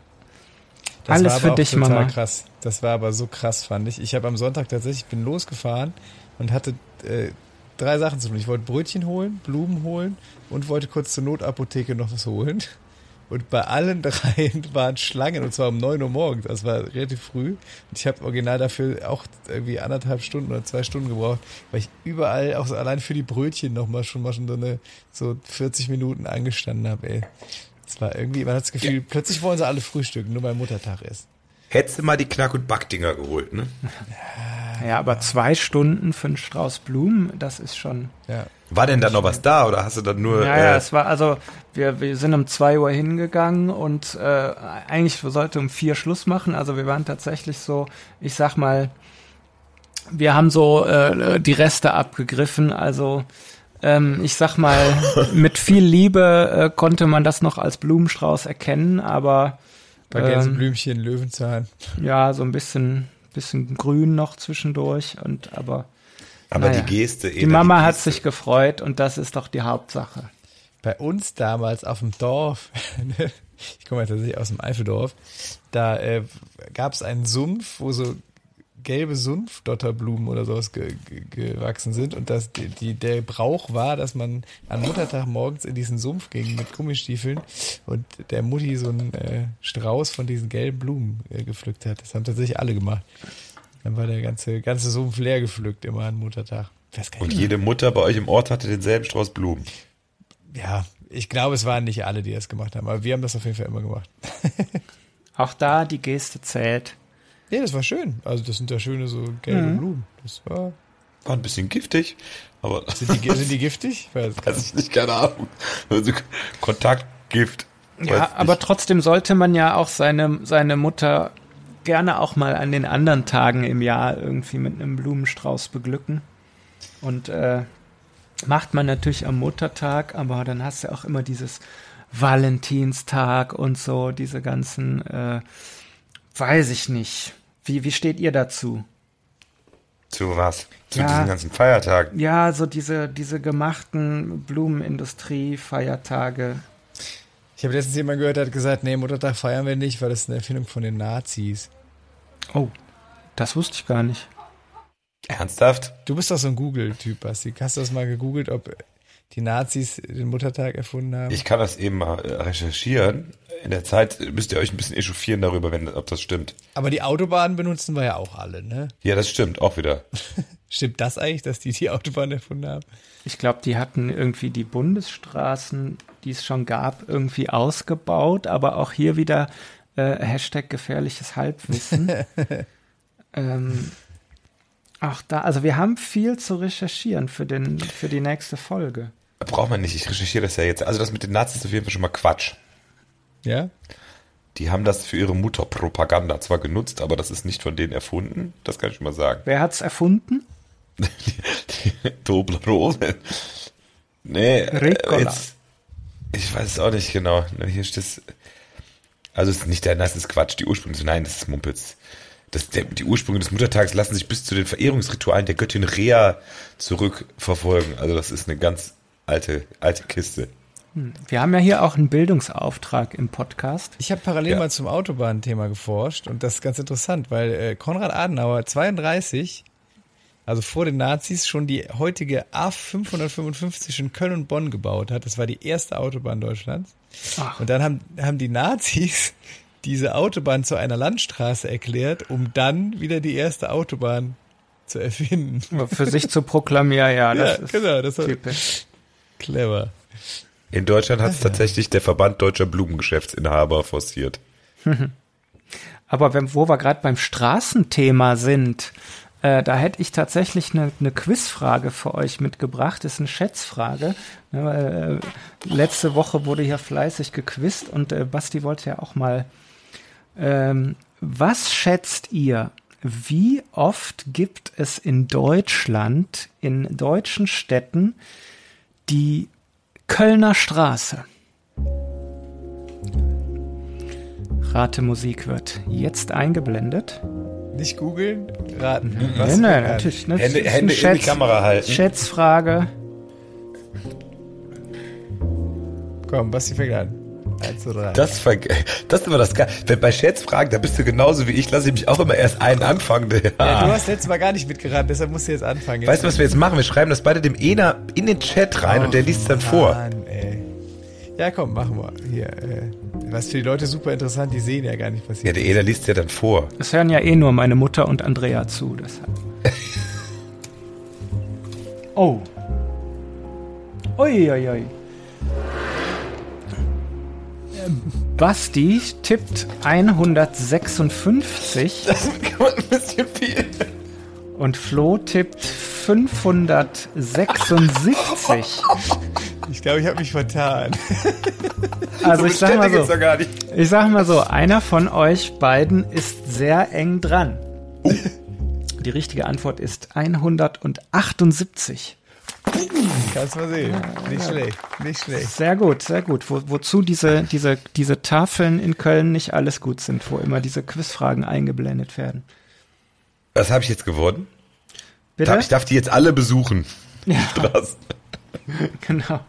Das Alles war aber für dich, total Mama. krass. Das war aber so krass, fand ich. Ich habe am Sonntag tatsächlich, ich bin losgefahren und hatte äh, drei Sachen zu tun. Ich wollte Brötchen holen, Blumen holen und wollte kurz zur Notapotheke noch was holen. Und bei allen dreien waren Schlangen, und zwar um 9 Uhr morgens. Das war relativ früh. Und ich habe original dafür auch irgendwie anderthalb Stunden oder zwei Stunden gebraucht, weil ich überall, auch so allein für die Brötchen nochmal schon mal schon so eine so 40 Minuten angestanden habe, ey. Das war irgendwie, man hat das Gefühl, plötzlich wollen sie alle frühstücken, nur weil Muttertag ist. Hättest du mal die Knack- und Backdinger geholt, ne? Ja, aber zwei Stunden für einen Strauß Blumen, das ist schon. Ja. War denn da noch was da oder hast du dann nur. Ja, ja, äh, es war also, wir, wir sind um zwei Uhr hingegangen und äh, eigentlich sollte um vier Schluss machen. Also wir waren tatsächlich so, ich sag mal, wir haben so äh, die Reste abgegriffen. Also ähm, ich sag mal, mit viel Liebe äh, konnte man das noch als Blumenstrauß erkennen, aber Bei ähm, Gänseblümchen, Löwenzahn. ja, so ein bisschen, bisschen grün noch zwischendurch und aber aber naja. die Geste, die Mama hat sich gefreut und das ist doch die Hauptsache. Bei uns damals auf dem Dorf, ne, ich komme ja tatsächlich aus dem Eifeldorf, da äh, gab es einen Sumpf, wo so gelbe Sumpfdotterblumen oder sowas ge ge gewachsen sind und das, die, die, der Brauch war, dass man am Muttertag morgens in diesen Sumpf ging mit Gummistiefeln und der Mutti so einen äh, Strauß von diesen gelben Blumen äh, gepflückt hat. Das haben tatsächlich alle gemacht. Dann war der ganze, ganze Sumpf leer gepflückt immer an Muttertag. Und jede Mutter bei euch im Ort hatte denselben Strauß Blumen. Ja, ich glaube, es waren nicht alle, die das gemacht haben, aber wir haben das auf jeden Fall immer gemacht. Auch da die Geste zählt. Ja, das war schön. Also das sind ja schöne so gelbe Mhm. Blumen. Das war. War ein bisschen giftig, aber Sind die, sind die giftig? Ich weiß weiß nicht. ich nicht, keine Ahnung. Also Kontaktgift. Ja, Weiß aber nicht. trotzdem sollte man ja auch seine, seine Mutter gerne auch mal an den anderen Tagen im Jahr irgendwie mit einem Blumenstrauß beglücken. Und äh, macht man natürlich am Muttertag, aber dann hast du auch immer dieses Valentinstag und so, diese ganzen, äh, weiß ich nicht. Wie, wie steht ihr dazu? Zu was? Zu Ja. diesen ganzen Feiertagen. Ja, so diese, diese gemachten Blumenindustrie-Feiertage. Ich habe letztens jemand gehört, der hat gesagt, nee, Muttertag feiern wir nicht, weil das ist eine Erfindung von den Nazis. Oh, das wusste ich gar nicht. Ernsthaft? Du bist doch so ein Google-Typ, Basti. Hast du das mal gegoogelt, ob die Nazis den Muttertag erfunden haben? Ich kann das eben mal äh, recherchieren. In der Zeit müsst ihr euch ein bisschen echauffieren darüber, wenn, ob das stimmt. Aber die Autobahnen benutzen wir ja auch alle, ne? Ja, das stimmt, auch wieder. Stimmt das eigentlich, dass die die Autobahn erfunden haben? Ich glaube, die hatten irgendwie die Bundesstraßen, die es schon gab, irgendwie ausgebaut, aber auch hier wieder äh, Hashtag gefährliches Halbwissen. ähm, ach, da, also wir haben viel zu recherchieren für, den, für die nächste Folge. Braucht man nicht, ich recherchiere das ja jetzt. Also das mit den Nazis ist auf jeden Fall schon mal Quatsch. Ja? Die haben das für ihre Mutterpropaganda zwar genutzt, aber das ist nicht von denen erfunden. Das kann ich schon mal sagen. Wer hat's erfunden? Toblerone. Nee, Ricola. äh, jetzt, ich weiß es auch nicht genau. Hier steht es. Also es ist nicht der, das ist Quatsch, die Ursprünge. Nein, das ist Mumpitz. Das, der, die Ursprünge des Muttertags lassen sich bis zu den Verehrungsritualen der Göttin Rea zurückverfolgen. Also das ist eine ganz alte, alte Kiste. Wir haben ja hier auch einen Bildungsauftrag im Podcast. Ich habe parallel Ja. mal zum Autobahnthema geforscht und das ist ganz interessant, weil äh, Konrad Adenauer 32, also vor den Nazis, schon die heutige A555 in Köln und Bonn gebaut hat. Das war die erste Autobahn Deutschlands. Ach. Und dann haben, haben die Nazis diese Autobahn zu einer Landstraße erklärt, um dann wieder die erste Autobahn zu erfinden. Für sich zu proklamieren, ja, das Ja, ist genau, das war typisch. Clever. In Deutschland hat es tatsächlich der Verband Deutscher Blumengeschäftsinhaber forciert. Aber wenn, wo wir gerade beim Straßenthema sind, äh, da hätte ich tatsächlich eine, eine Quizfrage für euch mitgebracht. Das ist eine Schätzfrage. Ja, weil, äh, letzte Woche wurde hier fleißig gequizt und äh, Basti wollte ja auch mal. Ähm, was schätzt ihr? Wie oft gibt es in Deutschland, in deutschen Städten, die Kölner Straße? Ratemusik wird jetzt eingeblendet. Nicht googeln, raten. Nein, nein, natürlich. Ne? Hände, Hände in die Schätz- Kamera halten. Schätzfrage. Komm, Basti fängt an. Eins, zwei, drei. Das, ver- das ist immer das Geil. Wenn bei Schätzfragen, da bist du genauso wie ich, lasse ich mich auch immer erst einen anfangen. Ja, du Ja. hast letztes Mal gar nicht mitgeraten, deshalb musst du jetzt anfangen. Weißt du, was wir jetzt machen? Wir schreiben das beide dem Ena in den Chat rein und der liest es dann vor. Mann, ey. Ja, komm, machen wir. Hier, äh, was für die Leute super interessant, die sehen ja gar nicht, was Ja, hier der Ena liest ja dann vor. Es hören ja eh nur meine Mutter und Andrea zu. Deshalb. oh. Uiuiui. Ähm, Basti tippt 156 Das ist ein bisschen viel. und Flo tippt 576. Ich glaube, ich habe mich vertan. Also ich sag mal so, doch gar nicht. ich sag mal so, einer von euch beiden ist sehr eng dran. Die richtige Antwort ist 178. Kannst mal sehen. Nicht schlecht, nicht schlecht. Sehr gut, sehr gut. Wo, wozu diese, diese, diese Tafeln in Köln nicht alles gut sind, wo immer diese Quizfragen eingeblendet werden. Was habe ich jetzt geworden? Bitte? Ich darf die jetzt alle besuchen. Ja, Straßen. genau.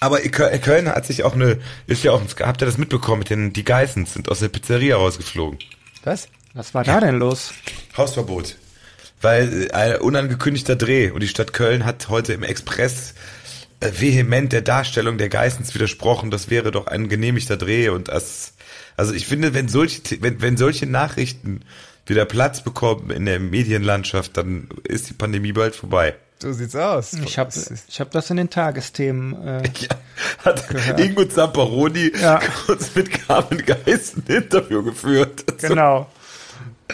Aber Kö- Köln hat sich auch eine, ist ja auch, habt ihr das mitbekommen mit den, die Geissens sind aus der Pizzeria rausgeflogen. Was? Was war da denn los? Hausverbot. Weil äh, ein unangekündigter Dreh und die Stadt Köln hat heute im Express äh, vehement der Darstellung der Geissens widersprochen, das wäre doch ein genehmigter Dreh und das, also ich finde, wenn solche, wenn, wenn solche Nachrichten wieder Platz bekommen in der Medienlandschaft, dann ist die Pandemie bald vorbei. So sieht's aus. Ich habe ich hab das in den Tagesthemen. Äh, Ja, hat Ingo Zamperoni Ja. kurz mit Carmen Geiss ein Interview geführt. Genau.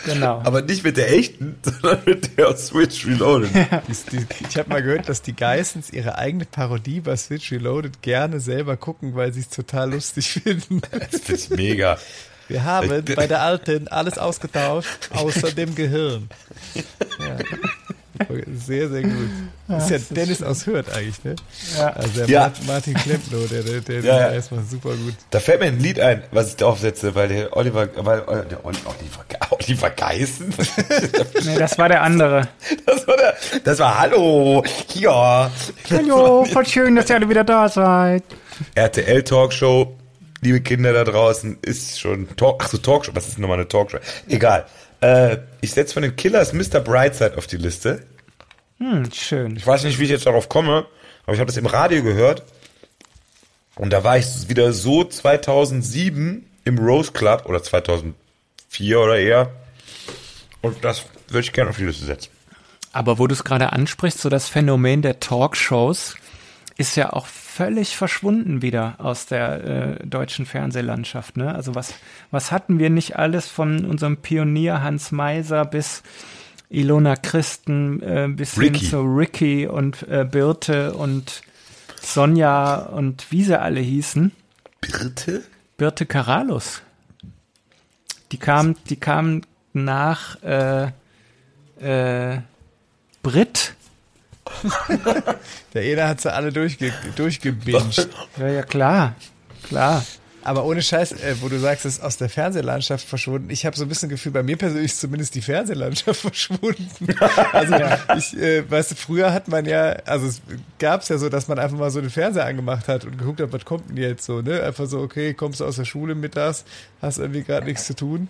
Genau. Aber nicht mit der echten, sondern mit der aus Switch Reloaded. Die, die, ich habe mal gehört, dass die Geissens ihre eigene Parodie bei Switch Reloaded gerne selber gucken, weil sie es total lustig finden. Das ich mega. Wir haben bei der Alten alles ausgetauscht, außer dem Gehirn. Ja. Sehr, sehr gut. Das ist ja Dennis aus Hürth eigentlich, ne? Ja. Also der Ja. Mart- Martin Klempno, der, der, der, Ja, ja. erstmal super gut. Da fällt mir ein Lied ein, was ich da aufsetze, weil der Oliver, weil äh, der Oli- Oliver, Oliver Geissen, Nee, das war der andere. das war der, das war Hallo, hier. Hallo, voll schön, dass ihr alle wieder da seid. RTL Talkshow, liebe Kinder da draußen, ist schon Talk, ach so Talkshow, was ist nochmal eine Talkshow? Egal. Äh, ich setze von den Killers Mr. Brightside auf die Liste. Hm, schön. Ich weiß nicht, wie ich jetzt darauf komme, aber ich habe das im Radio gehört. Und da war ich wieder so 2007 im Rose Club oder 2004 oder eher. Und das würde ich gerne auf die Liste setzen. Aber wo du es gerade ansprichst, so das Phänomen der Talkshows ist ja auch völlig verschwunden wieder aus der äh, deutschen Fernsehlandschaft. Ne? Also was, was hatten wir nicht alles von unserem Pionier Hans Meiser bis Ilona Christen äh, bis Ricky. hin zu Ricky und äh, Birte und Sonja und wie sie alle hießen. Birte? Birte Karalus. Die kam, die kam nach äh, äh, Brit. Der Ena hat sie alle durchge durchgebinged. Ja, ja, klar. Klar. Aber ohne Scheiß, äh, wo du sagst, es ist aus der Fernsehlandschaft verschwunden. Ich habe so ein bisschen Gefühl, bei mir persönlich ist zumindest die Fernsehlandschaft verschwunden. Also ich, äh, weißt du, früher hat man ja, also es gab es ja so, dass man einfach mal so den Fernseher angemacht hat und geguckt hat, was kommt denn jetzt so, ne? Einfach so, okay, kommst du aus der Schule mittags, hast irgendwie gerade nichts zu tun.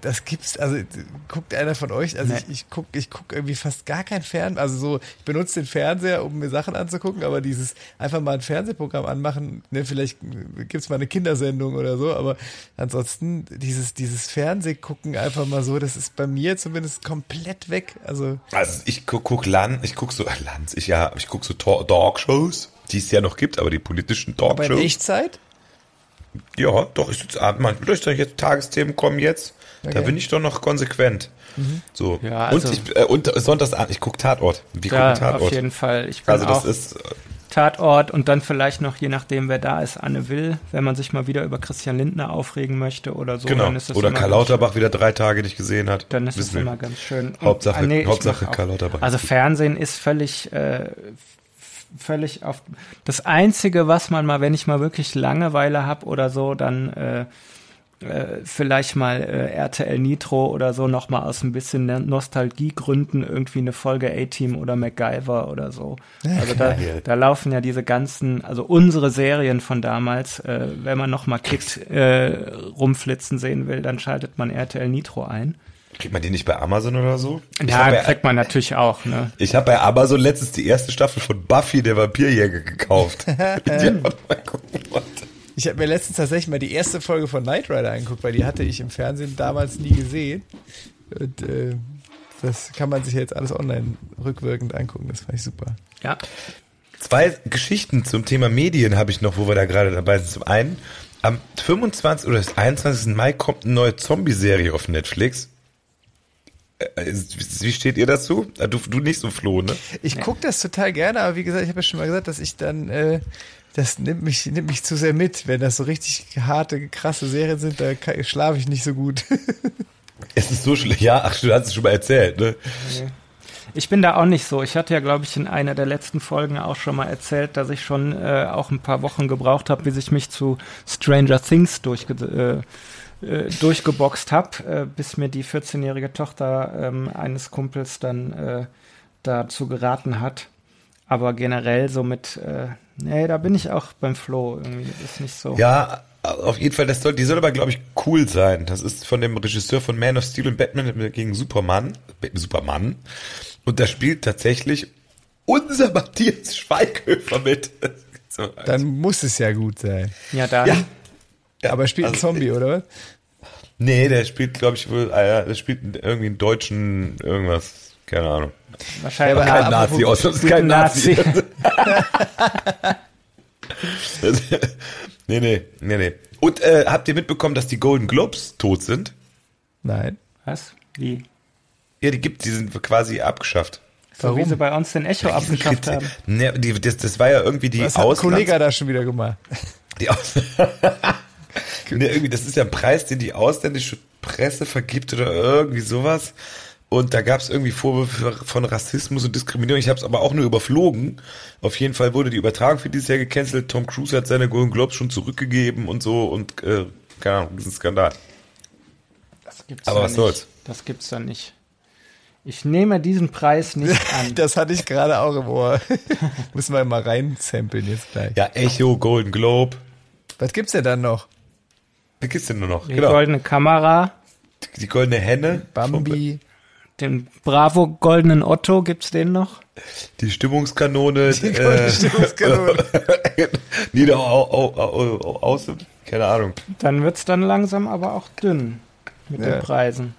Das gibt's, also guckt einer von euch, also Nee. ich, ich guck, ich guck irgendwie fast gar kein Fern, also so, ich benutze den Fernseher, um mir Sachen anzugucken, aber dieses einfach mal ein Fernsehprogramm anmachen, ne, vielleicht gibt's mal eine Kindersendung oder so, aber ansonsten dieses, dieses Fernsehgucken einfach mal so, das ist bei mir zumindest komplett weg. Also Also ich guck, guck Land, ich guck so, Lanz, ich ja, ich guck so Talkshows, die es ja noch gibt, aber die politischen aber in Talkshows. Echtzeit? Ja, doch, ich sitze abends, man, durch jetzt Tagesthemen kommen jetzt, da Okay. bin ich doch noch konsequent. So. Ja, also- und ich, äh, und Sonntagsabend, ich guck Tatort. Wir Ja, gucken Tatort. auf jeden Fall. Ich bin also das auch ist, äh, Tatort und dann vielleicht noch, je nachdem, wer da ist, Anne Will, wenn man sich mal wieder über Christian Lindner aufregen möchte oder so. genau. Dann ist es Oder Karl Lauterbach wieder drei Tage nicht gesehen hat. Dann ist es wir. immer ganz schön. Und- Hauptsache- Ah, ich Hauptsache Karl Lauterbach. Also Fernsehen ist völlig, äh, völlig auf. Das Einzige, was man mal, wenn ich mal wirklich Langeweile habe oder so, dann äh, äh, vielleicht mal äh, RTL Nitro oder so noch mal aus ein bisschen Nostalgiegründen irgendwie eine Folge A-Team oder MacGyver oder so. Also da, da laufen ja diese ganzen, also unsere Serien von damals, äh, wenn man noch mal Kick äh, rumflitzen sehen will, dann schaltet man RTL Nitro ein. Kriegt man die nicht bei Amazon oder so? Ich Ja, habe bei, kriegt man natürlich auch, ne? ich hab bei Amazon letztens die erste Staffel von Buffy, der Vampirjäger, gekauft. die einfach mal gucken. Ich habe mir letztens tatsächlich mal die erste Folge von Knight Rider angeguckt, weil die hatte ich im Fernsehen damals nie gesehen. Und äh, das kann man sich jetzt alles online rückwirkend angucken. Das fand ich super. Ja. Zwei Geschichten zum Thema Medien habe ich noch, wo wir da gerade dabei sind. Zum einen, am 25. oder das 21. Mai kommt eine neue Zombie-Serie auf Netflix. Äh, Wie steht ihr dazu? Ah, Du, du nicht so, Flo, ne? Ich guck das total gerne, aber wie gesagt, ich habe ja schon mal gesagt, dass ich dann, äh, das nimmt mich, nimmt mich zu sehr mit. Wenn das so richtig harte, krasse Serien sind, da schlafe ich nicht so gut. Es ist so schlecht. Ja, ach, du hast es schon mal erzählt, ne? Ich bin da auch nicht so. Ich hatte ja, glaube ich, in einer der letzten Folgen auch schon mal erzählt, dass ich schon äh, auch ein paar Wochen gebraucht habe, bis ich mich zu Stranger Things durchge äh, äh, durchgeboxt habe, äh, bis mir die 14-jährige Tochter ähm, eines Kumpels dann äh, dazu geraten hat. Aber generell so mit, äh, nee, da bin ich auch beim Flo irgendwie. Das ist nicht so. Ja, auf jeden Fall, das soll, die soll aber, glaube ich, cool sein. Das ist von dem Regisseur von Man of Steel und Batman gegen Superman. Superman. Und da spielt tatsächlich unser Matthias Schweighöfer mit. So, Dann muss es ja gut sein. Ja, da. ja. ja. Aber er spielt ein Also, Zombie, oder was? Nee, der spielt, glaube ich, wohl, äh, der spielt irgendwie einen deutschen irgendwas. Keine Ahnung. Wahrscheinlich. Ja, aber- Kein Nazi, aus, das ist kein Nazi. Nazi. nee, nee, nee, nee. Und äh, habt ihr mitbekommen, dass die Golden Globes tot sind? Nein. Was? Wie? Ja, die gibt, die sind quasi abgeschafft. So wie Warum? sie bei uns den Echo abgeschafft haben. Ne, die, das, das war ja irgendwie die Was hat ein Auslands... Kollege da schon wieder gemacht? Die Aus ne, irgendwie, das ist ja ein Preis, den die ausländische Presse vergibt oder irgendwie sowas. Und da gab es irgendwie Vorwürfe von Rassismus und Diskriminierung. Ich habe es aber auch nur überflogen. Auf jeden Fall wurde die Übertragung für dieses Jahr gecancelt. Tom Cruise hat seine Golden Globes schon zurückgegeben und so. Und äh, keine Ahnung, das ist ein Skandal. Das gibt's Aber ja was nicht. soll's? Das gibt's da nicht. Ich nehme diesen Preis nicht an. Das hatte ich gerade auch im Ohr. Müssen wir mal reinsamplen jetzt gleich. Ja, Echo, Golden Globe. Was gibt's denn dann noch? Was gibt's denn nur noch? Die goldene Kamera. die goldene Henne. Bambi. Den Bravo Goldenen Otto, gibt's den noch? Die Stimmungskanone. Die goldene Stimmungskanone. Nieder au, au, au, au, aus, keine Ahnung. Dann wird's dann langsam aber auch dünn mit Ja. den Preisen.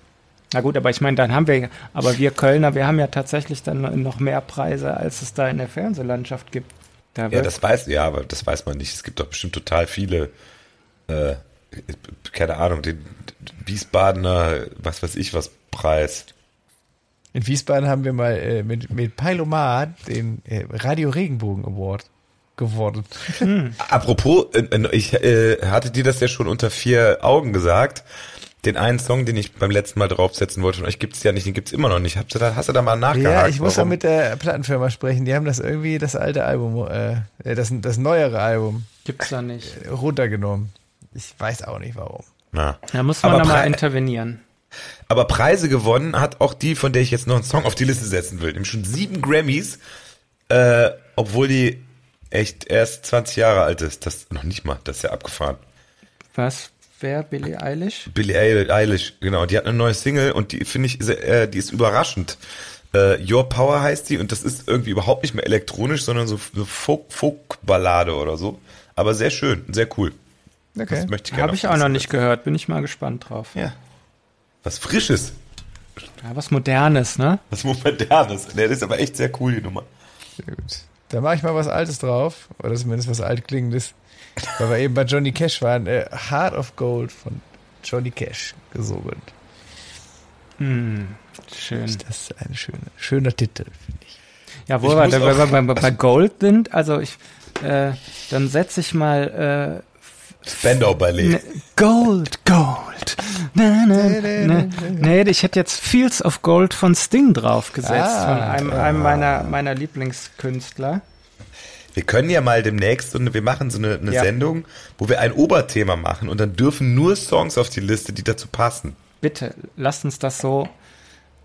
Na gut, aber ich meine, dann haben wir, aber wir Kölner, wir haben ja tatsächlich dann noch mehr Preise, als es da in der Fernsehlandschaft gibt. Da Ja, wird- das weiß, ja, aber das weiß man nicht. Es gibt doch bestimmt total viele, äh, keine Ahnung, den Wiesbadener, was weiß ich was, Preis. In Wiesbaden haben wir mal äh, mit, mit Pailomat den äh, Radio Regenbogen Award geworden. Apropos, äh, äh, ich äh, hatte dir das ja schon unter vier Augen gesagt. Den einen Song, den ich beim letzten Mal draufsetzen wollte von euch, gibt's ja nicht, den gibt's immer noch nicht. Hast du da, hast du da mal nachgehakt? Ja, ich muss warum? mit der Plattenfirma sprechen. Die haben das irgendwie, das alte Album, äh, äh, das, das neuere Album gibt's da nicht. runtergenommen. Ich weiß auch nicht warum. Na. Da muss man Aber da mal intervenieren. Aber Preise gewonnen hat auch die, von der ich jetzt noch einen Song auf die Liste setzen will. Nämlich schon sieben Grammys, äh, obwohl die echt erst 20 Jahre alt ist. Das noch nicht mal, das ist ja abgefahren. Was? Wer? Billie Eilish? Billie Eil- Eilish, genau. Die hat eine neue Single und die finde ich, äh, die ist überraschend. Äh, Your Power heißt die und das ist irgendwie überhaupt nicht mehr elektronisch, sondern so, Folk, Folk-Ballade oder so. Aber sehr schön, sehr cool. Okay. Das möchte ich gerne Habe ich auch noch nicht gehört. Bin ich mal gespannt drauf. Ja. Was Frisches, Ja, was Modernes, ne? was Modernes. Nee, das ist aber echt sehr cool, die Nummer. Sehr gut. Da mache ich mal was Altes drauf. Oder zumindest was altklingendes. Weil wir eben bei Johnny Cash waren. Äh, Heart of Gold von Johnny Cash gesungen. Hm, schön. Das ist ein schöner, schöner Titel, finde ich. Ja, wo wir bei, bei, bei Gold sind, also ich, äh, dann setze ich mal äh, Spandau Ballet. ne, Gold, Gold. Na, na, na. Nee, ich hätte jetzt Fields of Gold von Sting draufgesetzt, Ah, von einem, einem meiner, meiner Lieblingskünstler. Wir können ja mal demnächst, und wir machen so eine, eine Ja. Sendung, wo wir ein Oberthema machen und dann dürfen nur Songs auf die Liste, die dazu passen. Bitte, lasst uns das so.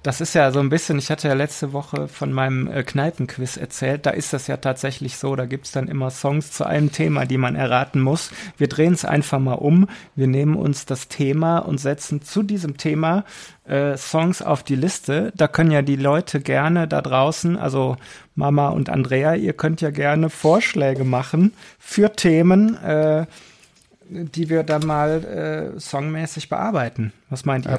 Das ist ja so ein bisschen, ich hatte ja letzte Woche von meinem äh, Kneipenquiz erzählt, da ist das ja tatsächlich so, da gibt's dann immer Songs zu einem Thema, die man erraten muss. Wir drehen es einfach mal um, wir nehmen uns das Thema und setzen zu diesem Thema äh, Songs auf die Liste. Da können ja die Leute gerne da draußen, also Mama und Andrea, ihr könnt ja gerne Vorschläge machen für Themen, äh, die wir dann mal äh, songmäßig bearbeiten. Was meint ihr?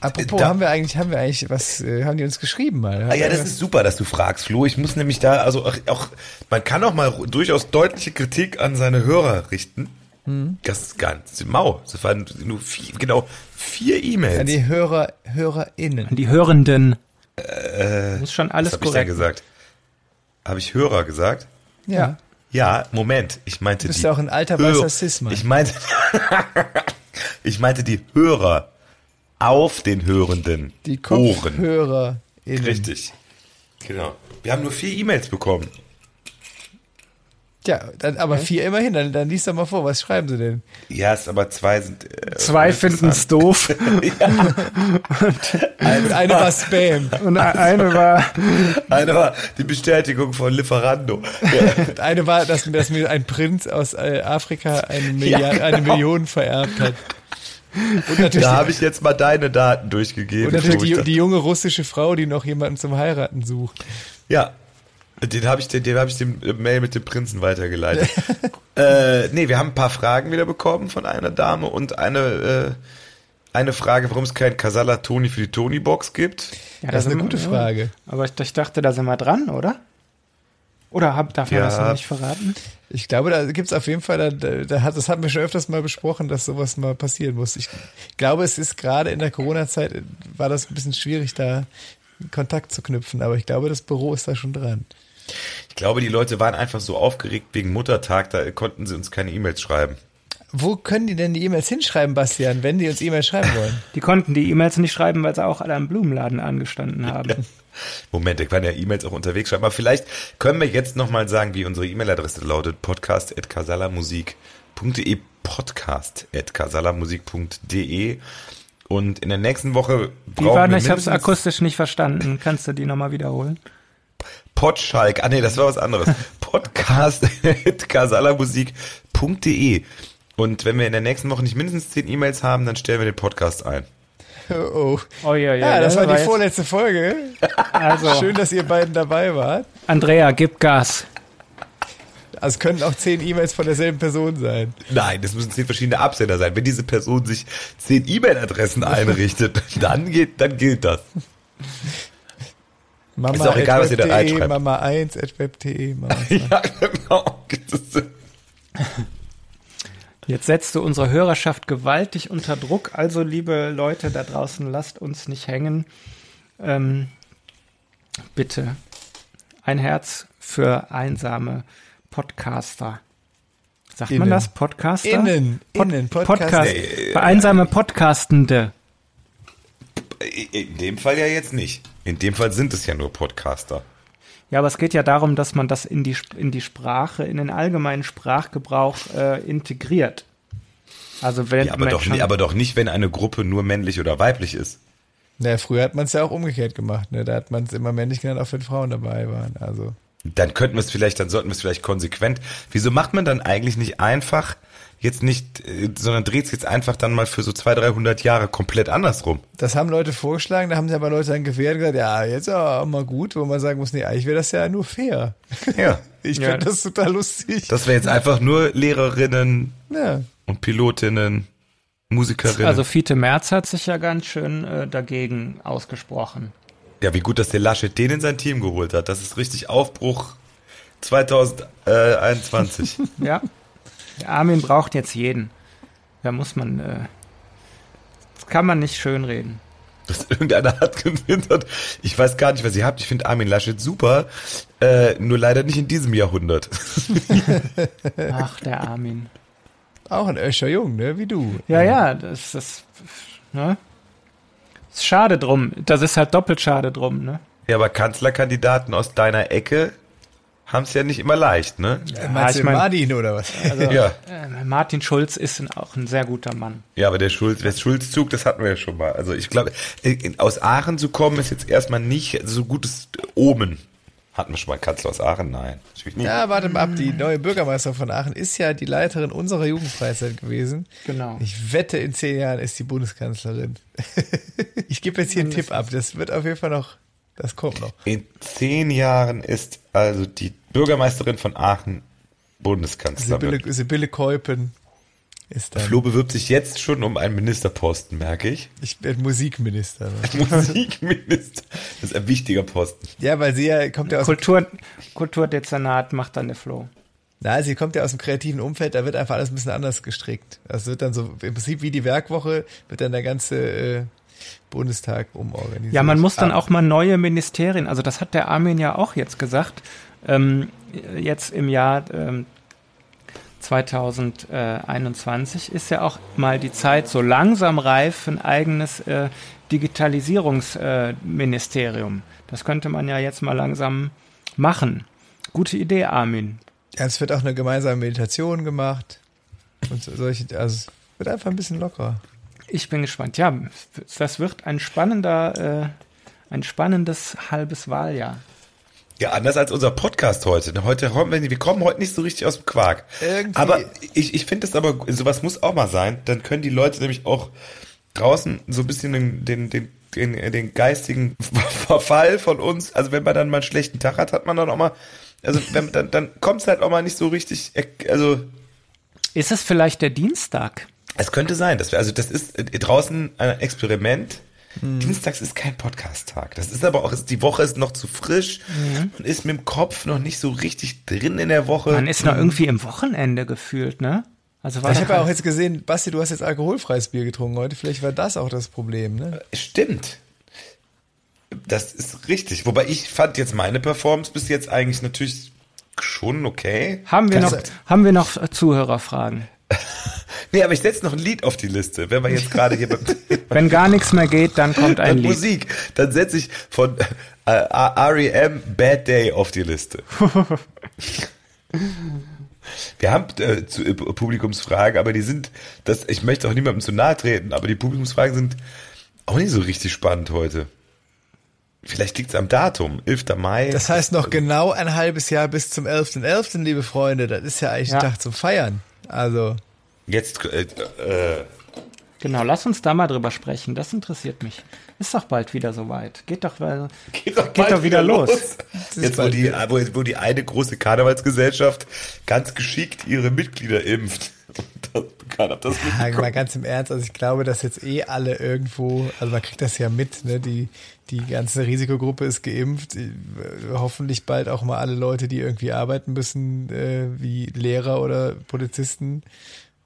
Apropos, Da- haben wir eigentlich, haben wir eigentlich, was äh, haben die uns geschrieben mal? Ah ja, das ist super, dass du fragst, Flo. Ich muss nämlich da, also auch, auch man kann auch mal durchaus deutliche Kritik an seine Hörer richten. Hm. Das ist ganz mau. Das waren nur vier, genau vier E-Mails. An die Hörer, HörerInnen. Die Hörenden. Muss schon Was alles habe ich denn korrekt. gesagt? Habe ich Hörer gesagt? Ja. Ja, Moment. Ich meinte Du bist die ja auch ein alter weißer Cis-Mann. Ich meinte, ich meinte die Hörer auf den Hörenden Die Ohren. KopfhörerInnen. Richtig. Genau. Wir haben nur vier E-Mails bekommen. Ja, dann, aber vier immerhin. Dann, dann liest doch mal vor. Was schreiben sie denn? Ja, es aber zwei sind. Äh, Zwei finden es doof Und eine war Spam. und eine war, Eine war die Bestätigung von Lieferando. Ja. Und eine war, dass, dass mir ein Prinz aus äh, Afrika eine, Milliard, eine Million vererbt hat. Da habe ich jetzt mal deine Daten durchgegeben. und natürlich die, die junge russische Frau, die noch jemanden zum Heiraten sucht. Ja. Den habe ich, den, den habe ich dem äh, Mail mit dem Prinzen weitergeleitet. äh, nee, wir haben ein paar Fragen wieder bekommen von einer Dame und eine, äh, eine Frage, warum es kein Casala Toni für die Tony-Box gibt. ja, Das ist sind eine gute. Frage. Aber ich, ich dachte, da sind wir dran, oder? Oder hab, darf man Ja. das noch nicht verraten? Ich glaube, da gibt's auf jeden Fall, da, da hat, das hatten wir schon öfters mal besprochen, dass sowas mal passieren muss. Ich glaube, es ist gerade in der Corona-Zeit, äh, war das ein bisschen schwierig, da Kontakt zu knüpfen, aber ich glaube, das Büro ist da schon dran. Ich glaube, die Leute waren einfach so aufgeregt wegen Muttertag, da konnten sie uns keine E-Mails schreiben. Wo können die denn die E-Mails hinschreiben, Bastian, wenn die uns E-Mails schreiben wollen? Die konnten die E-Mails nicht schreiben, weil sie auch alle am Blumenladen angestanden haben. Moment, der kann ja E-Mails auch unterwegs schreiben. Aber vielleicht können wir jetzt nochmal sagen, wie unsere E-Mail-Adresse lautet. podcast.casalamusik.de podcast.casalamusik.de Und in der nächsten Woche brauchen war wir das? Ich habe es akustisch nicht verstanden. Kannst du die nochmal wiederholen? Potschalk. Ah nee, das war was anderes. Podcast.casalamusik.de Und wenn wir in der nächsten Woche nicht mindestens zehn E-Mails haben, dann stellen wir den Podcast ein. Oh, oh. Ja, ja, Ja, das war die vorletzte Folge. Also, Schön, dass ihr beiden dabei wart. Andrea, gib Gas. Also es könnten auch zehn E-Mails von derselben Person sein. Nein, das müssen zehn verschiedene Absender sein. Wenn diese Person sich zehn E-Mail-Adressen einrichtet, dann geht, dann gilt das. Mama Ist auch egal, was ihr da reinschreibt. Mama 1 at web.de, Mama 2. Ja, genau. Jetzt setzt du unsere Hörerschaft gewaltig unter Druck. Also, liebe Leute da draußen, lasst uns nicht hängen. Ähm, bitte ein Herz für einsame Podcaster. Sagt man Innen. das? Podcaster? Innen, Pod innen, Podcast. Podcast. Für einsame Podcastende. In dem Fall ja jetzt nicht. In dem Fall sind es ja nur Podcaster. Ja, aber es geht ja darum, dass man das in die, in die Sprache, in den allgemeinen Sprachgebrauch äh, integriert. Also wenn Ja, aber, doch, nie- aber doch nicht, wenn eine Gruppe nur männlich oder weiblich ist. Naja, früher hat man es ja auch umgekehrt gemacht. Ne? Da hat man es immer männlich genannt, auch wenn Frauen dabei waren. Also Dann könnten wir es vielleicht, dann sollten wir es vielleicht konsequent. Wieso macht man dann eigentlich nicht einfach, jetzt nicht, sondern dreht es jetzt einfach dann mal für so 200, 300 Jahre komplett andersrum? das haben Leute vorgeschlagen, da haben sie aber Leute dann gewehrt und gesagt, ja, jetzt aber mal gut, wo man sagen muss, nee, eigentlich wäre das ja nur fair. Ja. Ich Ja. finde das total lustig. Das wäre jetzt einfach nur Lehrerinnen ja. und Pilotinnen, Musikerinnen. Also Fiete Merz hat sich ja ganz schön äh, dagegen ausgesprochen. ja, wie gut, dass der Laschet den in sein Team geholt hat. Das ist richtig Aufbruch 2021. Ja. Armin braucht jetzt jeden. Da muss man, äh, das kann man nicht schönreden. dass irgendeiner hat gewittert. Ich weiß gar nicht, was ihr habt. Ich finde Armin Laschet super, äh, nur leider nicht in diesem Jahrhundert. Ach, der Armin. Auch ein Öscher Jung, ne, wie du. Ja, ja, das ist, ne? Ist schade drum. Das ist halt doppelt schade drum, ne? Ja, aber Kanzlerkandidaten aus deiner Ecke haben es ja nicht immer leicht, ne? Äh, Meinst ich mein- Martin oder was? Ja. Äh, Martin Schulz ist auch ein sehr guter Mann. Ja, aber der Schulz, der Schulzzug, das hatten wir ja schon mal. Also ich glaube, äh, aus Aachen zu kommen ist jetzt erstmal nicht so gutes Omen. Hatten wir schon mal einen Kanzler aus Aachen? Nein. Ja, warte mal ab. Die neue Bürgermeisterin von Aachen ist ja die Leiterin unserer Jugendfreizeit gewesen. Genau. Ich wette, in zehn Jahren ist die Bundeskanzlerin. ich gebe jetzt hier einen Tipp ab. Das wird auf jeden Fall noch, das kommt noch. In zehn Jahren ist also die Bürgermeisterin von Aachen Bundeskanzlerin. Sibylle, Sibylle Keupen ist dann. Flo bewirbt sich jetzt schon um einen Ministerposten, merke ich. Ich werde Musikminister. Ne? Musikminister. Das ist ein wichtiger Posten. Ja, weil sie ja kommt ja aus Kultur, Kulturdezernat macht dann der Flo. Na, sie kommt ja aus dem kreativen Umfeld, da wird einfach alles ein bisschen anders gestrickt. Das wird dann so im Prinzip wie die Werkwoche, wird dann der ganze äh, Bundestag umorganisiert. Ja, man muss dann Ah, auch mal neue Ministerien, also das hat der Armin ja auch jetzt gesagt, ähm, jetzt im Jahr ähm, 2021 ist ja auch mal die Zeit so langsam reif für ein eigenes äh, Digitalisierungsministerium. Äh, das könnte man ja jetzt mal langsam machen. Gute Idee, Armin. Ja, es wird auch eine gemeinsame Meditation gemacht und so, solche, also es wird einfach ein bisschen lockerer. Ich bin gespannt. Ja, das wird ein spannender, äh, ein spannendes halbes Wahljahr. Ja, anders als unser Podcast heute. Heute kommen wir, kommen heute nicht so richtig aus dem Quark. Irgendwie- Aber ich, ich finde es aber, sowas muss auch mal sein. Dann können die Leute nämlich auch draußen so ein bisschen den, den, den, den, den geistigen Verfall von uns, also wenn man dann mal einen schlechten Tag hat, hat man dann auch mal, also wenn, dann, dann kommt es halt auch mal nicht so richtig, also Ist es vielleicht der Dienstag? Es könnte sein, dass wir, also das ist äh, draußen ein Experiment. Dienstags ist kein Podcast-Tag. Das ist aber auch, die Woche ist noch zu frisch. Man ist mit dem Kopf noch nicht so richtig drin in der Woche. Man ist noch irgendwie im Wochenende gefühlt, ne? Also war Ich habe ja auch jetzt gesehen, Basti, du hast jetzt alkoholfreies Bier getrunken heute. Vielleicht war das auch das Problem, ne? Stimmt. Das ist richtig. Wobei ich fand jetzt meine Performance bis jetzt eigentlich natürlich schon okay. haben wir noch, haben wir noch Zuhörerfragen? Nee, aber ich setze noch ein Lied auf die Liste. Wenn wir jetzt gerade hier beim Wenn gar nichts mehr geht, dann kommt ein Dann Lied. Musik, dann setze ich von äh, R.E.M. Bad Day auf die Liste. Wir haben äh, zu, äh, Publikumsfragen, aber die sind, das, ich möchte auch niemandem zu nahe treten, aber die Publikumsfragen sind auch nicht so richtig spannend heute. Vielleicht liegt es am Datum, 11. Mai. Das heißt noch genau ein halbes Jahr bis zum 11.11., liebe Freunde. Das ist ja eigentlich Ja. ein Tag zum Feiern. Also, Jetzt, äh, äh, Genau, lass uns da mal drüber sprechen. Das interessiert mich. Ist doch bald wieder soweit. Geht doch, weil, Geht doch, geht doch wieder los. Jetzt, wo die, wo, wo die eine große Karnevalsgesellschaft ganz geschickt ihre Mitglieder impft. Das, das Ja, mal ganz im Ernst, also ich glaube, dass jetzt eh alle irgendwo, also man kriegt das ja mit, ne, die, die ganze Risikogruppe ist geimpft, Äh, hoffentlich bald auch mal alle Leute, die irgendwie arbeiten müssen, äh, wie Lehrer oder Polizisten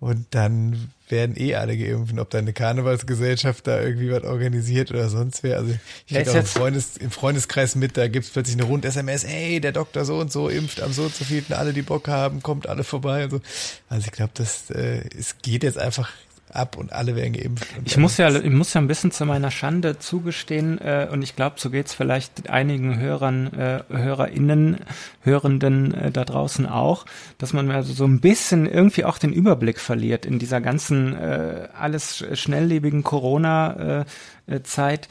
und dann werden eh alle geimpft, ob da eine Karnevalsgesellschaft da irgendwie was organisiert oder sonst wer, also ich ist auch im, Freundes, im Freundeskreis mit, da gibt's plötzlich eine Rund-SMS, ey, der Doktor so und so impft am so und so vielen, alle, die Bock haben, kommt alle vorbei und so. Also ich glaube, das äh, es geht jetzt einfach ab und alle werden geimpft. Ich muss ja, ich muss ja ein bisschen zu meiner Schande zugestehen, äh, und ich glaube, so geht's vielleicht einigen Hörern, äh, HörerInnen, Hörenden äh, da draußen auch, dass man also so ein bisschen irgendwie auch den Überblick verliert in dieser ganzen äh, alles sch- schnelllebigen Corona-Zeit.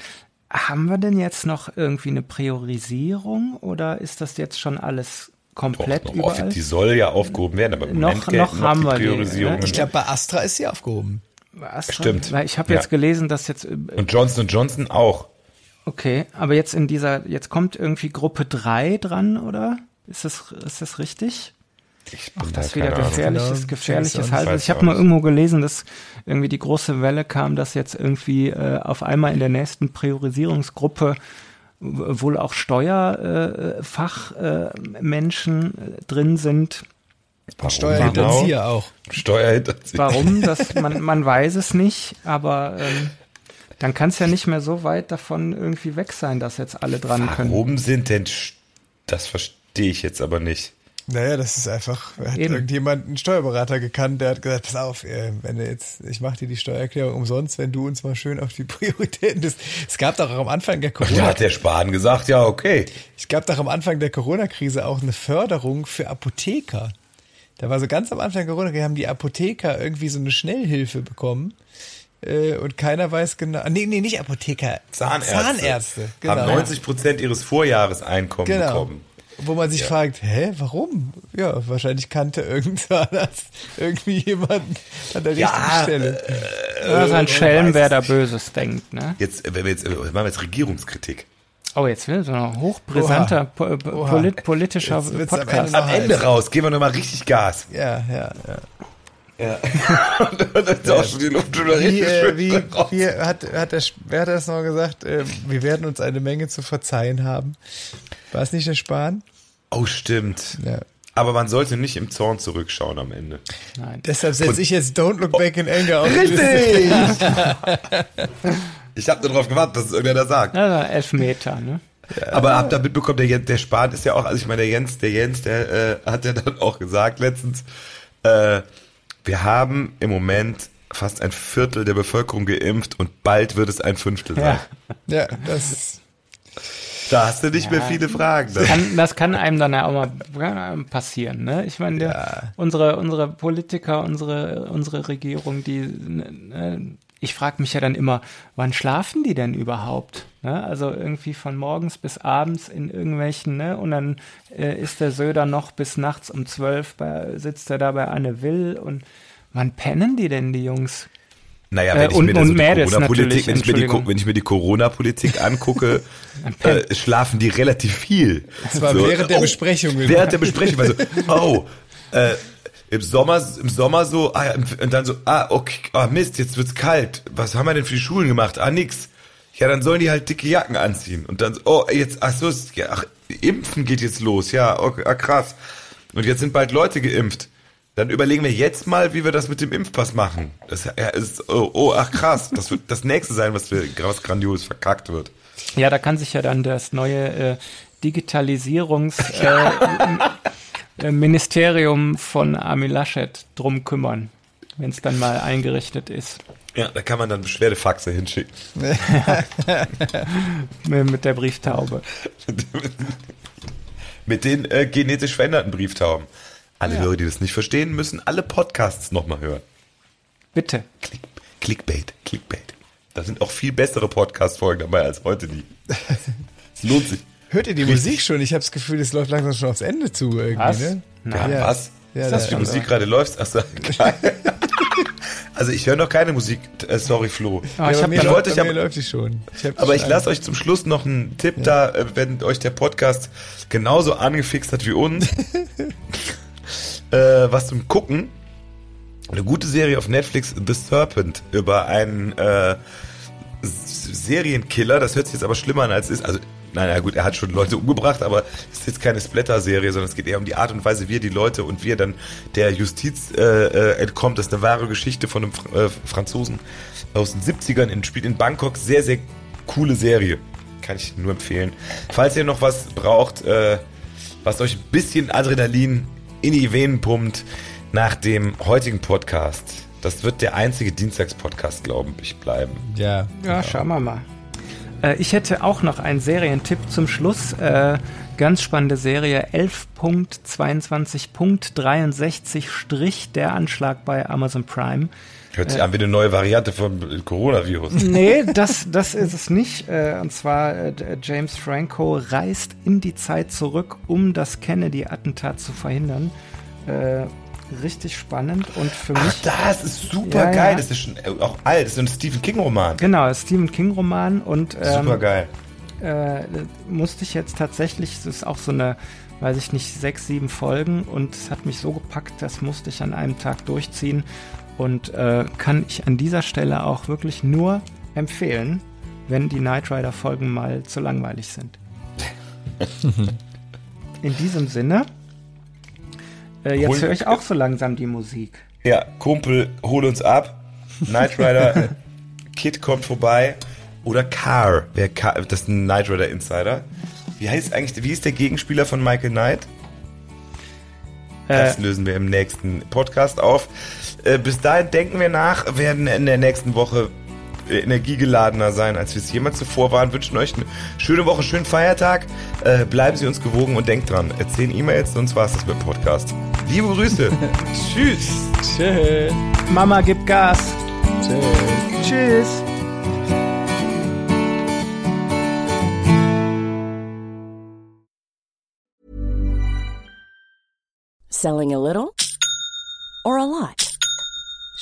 Haben wir denn jetzt noch irgendwie eine Priorisierung oder ist das jetzt schon alles komplett Doch, noch überall? die soll ja aufgehoben werden, aber im Noch- Moment gelten noch haben die wir die, ne? Ich glaube, bei Astra ist sie aufgehoben. Astra? Stimmt. Weil ich habe Ja. jetzt gelesen, dass jetzt äh, Und Johnson Johnson auch. Okay, aber jetzt in dieser, jetzt kommt irgendwie Gruppe 3 dran, oder? Ist das, ist das richtig? Ich Ach, bin das ist da wieder gefährliches, Genau, gefährliches Halbwissen. ich habe mal irgendwo gelesen, dass irgendwie die große Welle kam, dass jetzt irgendwie äh, auf einmal in der nächsten Priorisierungsgruppe wohl auch Steuerfachmenschen äh, Menschen, äh, drin sind. Warum Steuerhinterzieher auch. Steuerhinterzieher. Warum? Das, man, man weiß es nicht, aber ähm, dann kann es ja nicht mehr so weit davon irgendwie weg sein, dass jetzt alle dran können. Warum sind denn, das verstehe ich jetzt aber nicht. Naja, das ist einfach, hat Eben. irgendjemand einen Steuerberater gekannt, der hat gesagt, pass auf, äh, wenn du jetzt, ich mache dir die Steuererklärung umsonst, wenn du uns mal schön auf die Prioritäten bist. Es gab doch auch am Anfang der Da Corona, hat der Spahn gesagt, ja, okay. es gab doch am Anfang der Corona-Krise auch eine Förderung für Apotheker. Da war so ganz am Anfang der Corona, haben die Apotheker irgendwie so eine Schnellhilfe bekommen. Äh, und keiner weiß genau. Nee, nee, nicht Apotheker. Zahnärzte, Zahnärzte, genau. haben 90 Prozent ihres Vorjahreseinkommens Genau. bekommen. Wo man sich fragt, hä, warum? Ja, wahrscheinlich kannte irgendein Zahnarzt irgendwie jemanden an der richtigen Ja, Stelle. Das ist ein Schelm, wer da. Böses denkt, ne? Jetzt, äh, wenn wir jetzt, äh, machen wir jetzt Regierungskritik. Oh, jetzt will so ein hochbrisanter po äh, Oha. polit politischer wird's am Podcast. Ende Am Ende raus, geben wir nochmal richtig Gas. Ja, ja, ja. Ja. Und dann ist auch schon die Luft schon wieder Wie, richtig äh, schön wie, wie hat, hat der, wer hat das noch gesagt? Äh, wir werden uns eine Menge zu verzeihen haben. War es nicht der Spahn? Oh, stimmt. Ja. Aber man sollte nicht im Zorn zurückschauen am Ende. Nein. Deshalb setze ich jetzt Don't Look Back in Anger auf. Richtig! ich habe nur darauf gewartet, dass es irgendwer sagt. Also Elfmeter, ne? Aber habt ihr mitbekommen, der, Jens, der Spahn ist ja auch, also ich meine, der Jens, der Jens, der äh, hat ja dann auch gesagt letztens, äh, wir haben im Moment fast ein Viertel der Bevölkerung geimpft und bald wird es ein Fünftel sein. Ja. Ja, das Da hast du nicht mehr viele Fragen. Das kann, das kann einem dann ja auch mal passieren, ne? Ich meine, der, Ja. unsere, unsere Politiker, unsere, unsere Regierung, die, ne, ich frage mich ja dann immer, wann schlafen die denn überhaupt? Ne? Also irgendwie von morgens bis abends in irgendwelchen, ne? Und dann äh, ist der Söder noch bis nachts um zwölf bei, sitzt er da bei Anne Will und wann pennen die denn, die Jungs? Naja, Äh, wenn ich und- mir und so die Corona-Politik, wenn ich mir die, Entschuldigung. wenn ich mir die Corona-Politik angucke, äh, schlafen die relativ viel. Das war während der Besprechung. Während der Besprechung, also, oh, äh, im Sommer, im Sommer so, ah, und dann so, ah, okay, ah, Mist, jetzt wird's kalt. Was haben wir denn für die Schulen gemacht? Ah, nix. Ja, dann sollen die halt dicke Jacken anziehen. Und dann so, oh, jetzt, ach so, ja, ach, Impfen geht jetzt los. Ja, okay, ah, krass. Und jetzt sind bald Leute geimpft. Dann überlegen wir jetzt mal, wie wir das mit dem Impfpass machen. Das ja, ist, oh, oh, ach krass, das wird das nächste sein, was, wir, was grandios verkackt wird. Ja, da kann sich ja dann das neue äh, Digitalisierungs äh, Ministerium von Armin Laschet drum kümmern, wenn es dann mal eingerichtet ist Ja, da kann man dann Beschwerdefaxe hinschicken. mit der Brieftaube. Mit den äh, genetisch veränderten Brieftauben. Alle Hörer, die das nicht verstehen, müssen alle Podcasts nochmal hören. Bitte. Click, Clickbait, Clickbait. Da sind auch viel bessere Podcast-Folgen dabei als heute die. Es lohnt sich. Hört ihr die Musik schon? Ich habe das Gefühl, es läuft langsam schon aufs Ende zu irgendwie, Was? ne? Ja, Ja. was? Ja, ist das da- für Musik gerade läuft? Achso, geil. Also ich höre noch keine Musik, äh, sorry Flo. Ah, ich ja, hab, mir ich wollte ich aber, läuft die schon. Ich hab aber ich lasse euch zum Schluss noch einen Tipp da, äh, wenn euch der Podcast genauso angefixt hat wie uns. äh, was zum Gucken. Eine gute Serie auf Netflix, The Serpent, über einen äh, Serienkiller. Das hört sich jetzt aber schlimmer an, als es ist. Also, nein, na gut, er hat schon Leute umgebracht, aber es ist jetzt keine Splatter-Serie, sondern es geht eher um die Art und Weise, wie er die Leute und wie er dann der Justiz äh, äh, entkommt. Das ist eine wahre Geschichte von einem Fr äh, Franzosen aus den 70ern, in, spielt in Bangkok. Sehr, sehr coole Serie. Kann ich nur empfehlen. Falls ihr noch was braucht, äh, was euch ein bisschen Adrenalin in die Venen pumpt, nach dem heutigen Podcast. Das wird der einzige Dienstagspodcast, glaube ich, bleiben. Ja. Ja, schauen wir mal. Äh, ich hätte auch noch einen Serientipp zum Schluss. Äh, ganz spannende Serie 11.22.63 Strich der Anschlag bei Amazon Prime. Hört sich an wie eine neue Variante vom Coronavirus. Nee, das, das ist es nicht. Äh, Und zwar äh, James Franco reist in die Zeit zurück, um das Kennedy-Attentat zu verhindern. Äh, richtig spannend und für Ach, mich. das ist super Ja, geil. ja. Das ist schon äh, auch alt. Das ist ein Stephen King-Roman. Genau, Stephen King-Roman und ähm, Super geil. äh, musste ich jetzt tatsächlich, es ist auch so eine, weiß ich nicht, sechs, sieben Folgen und es hat mich so gepackt, das musste ich an einem Tag durchziehen und äh, kann ich an dieser Stelle auch wirklich nur empfehlen, wenn die Knight Rider Folgen mal zu langweilig sind. In diesem Sinne, äh, jetzt höre ich auch so langsam die Musik. Ja, Kumpel, hol uns ab. Knight Rider, Kid kommt vorbei. Oder Car. Wer Car das ist ein Knight Rider Insider. Wie heißt eigentlich, wie ist der Gegenspieler von Michael Knight? Das Äh, lösen wir im nächsten Podcast auf. Äh, bis dahin denken wir nach, werden in der nächsten Woche äh, energiegeladener sein, als wir es jemals zuvor waren. Wünschen euch eine schöne Woche, schönen Feiertag. Äh, bleiben Sie uns gewogen und denkt dran, erzählen E-Mails, sonst war es das mit dem Podcast. Liebe Grüße. Tschüss. Tschüss. Mama gibt Gas. Tschüss. Tschüss. Selling a little or a lot?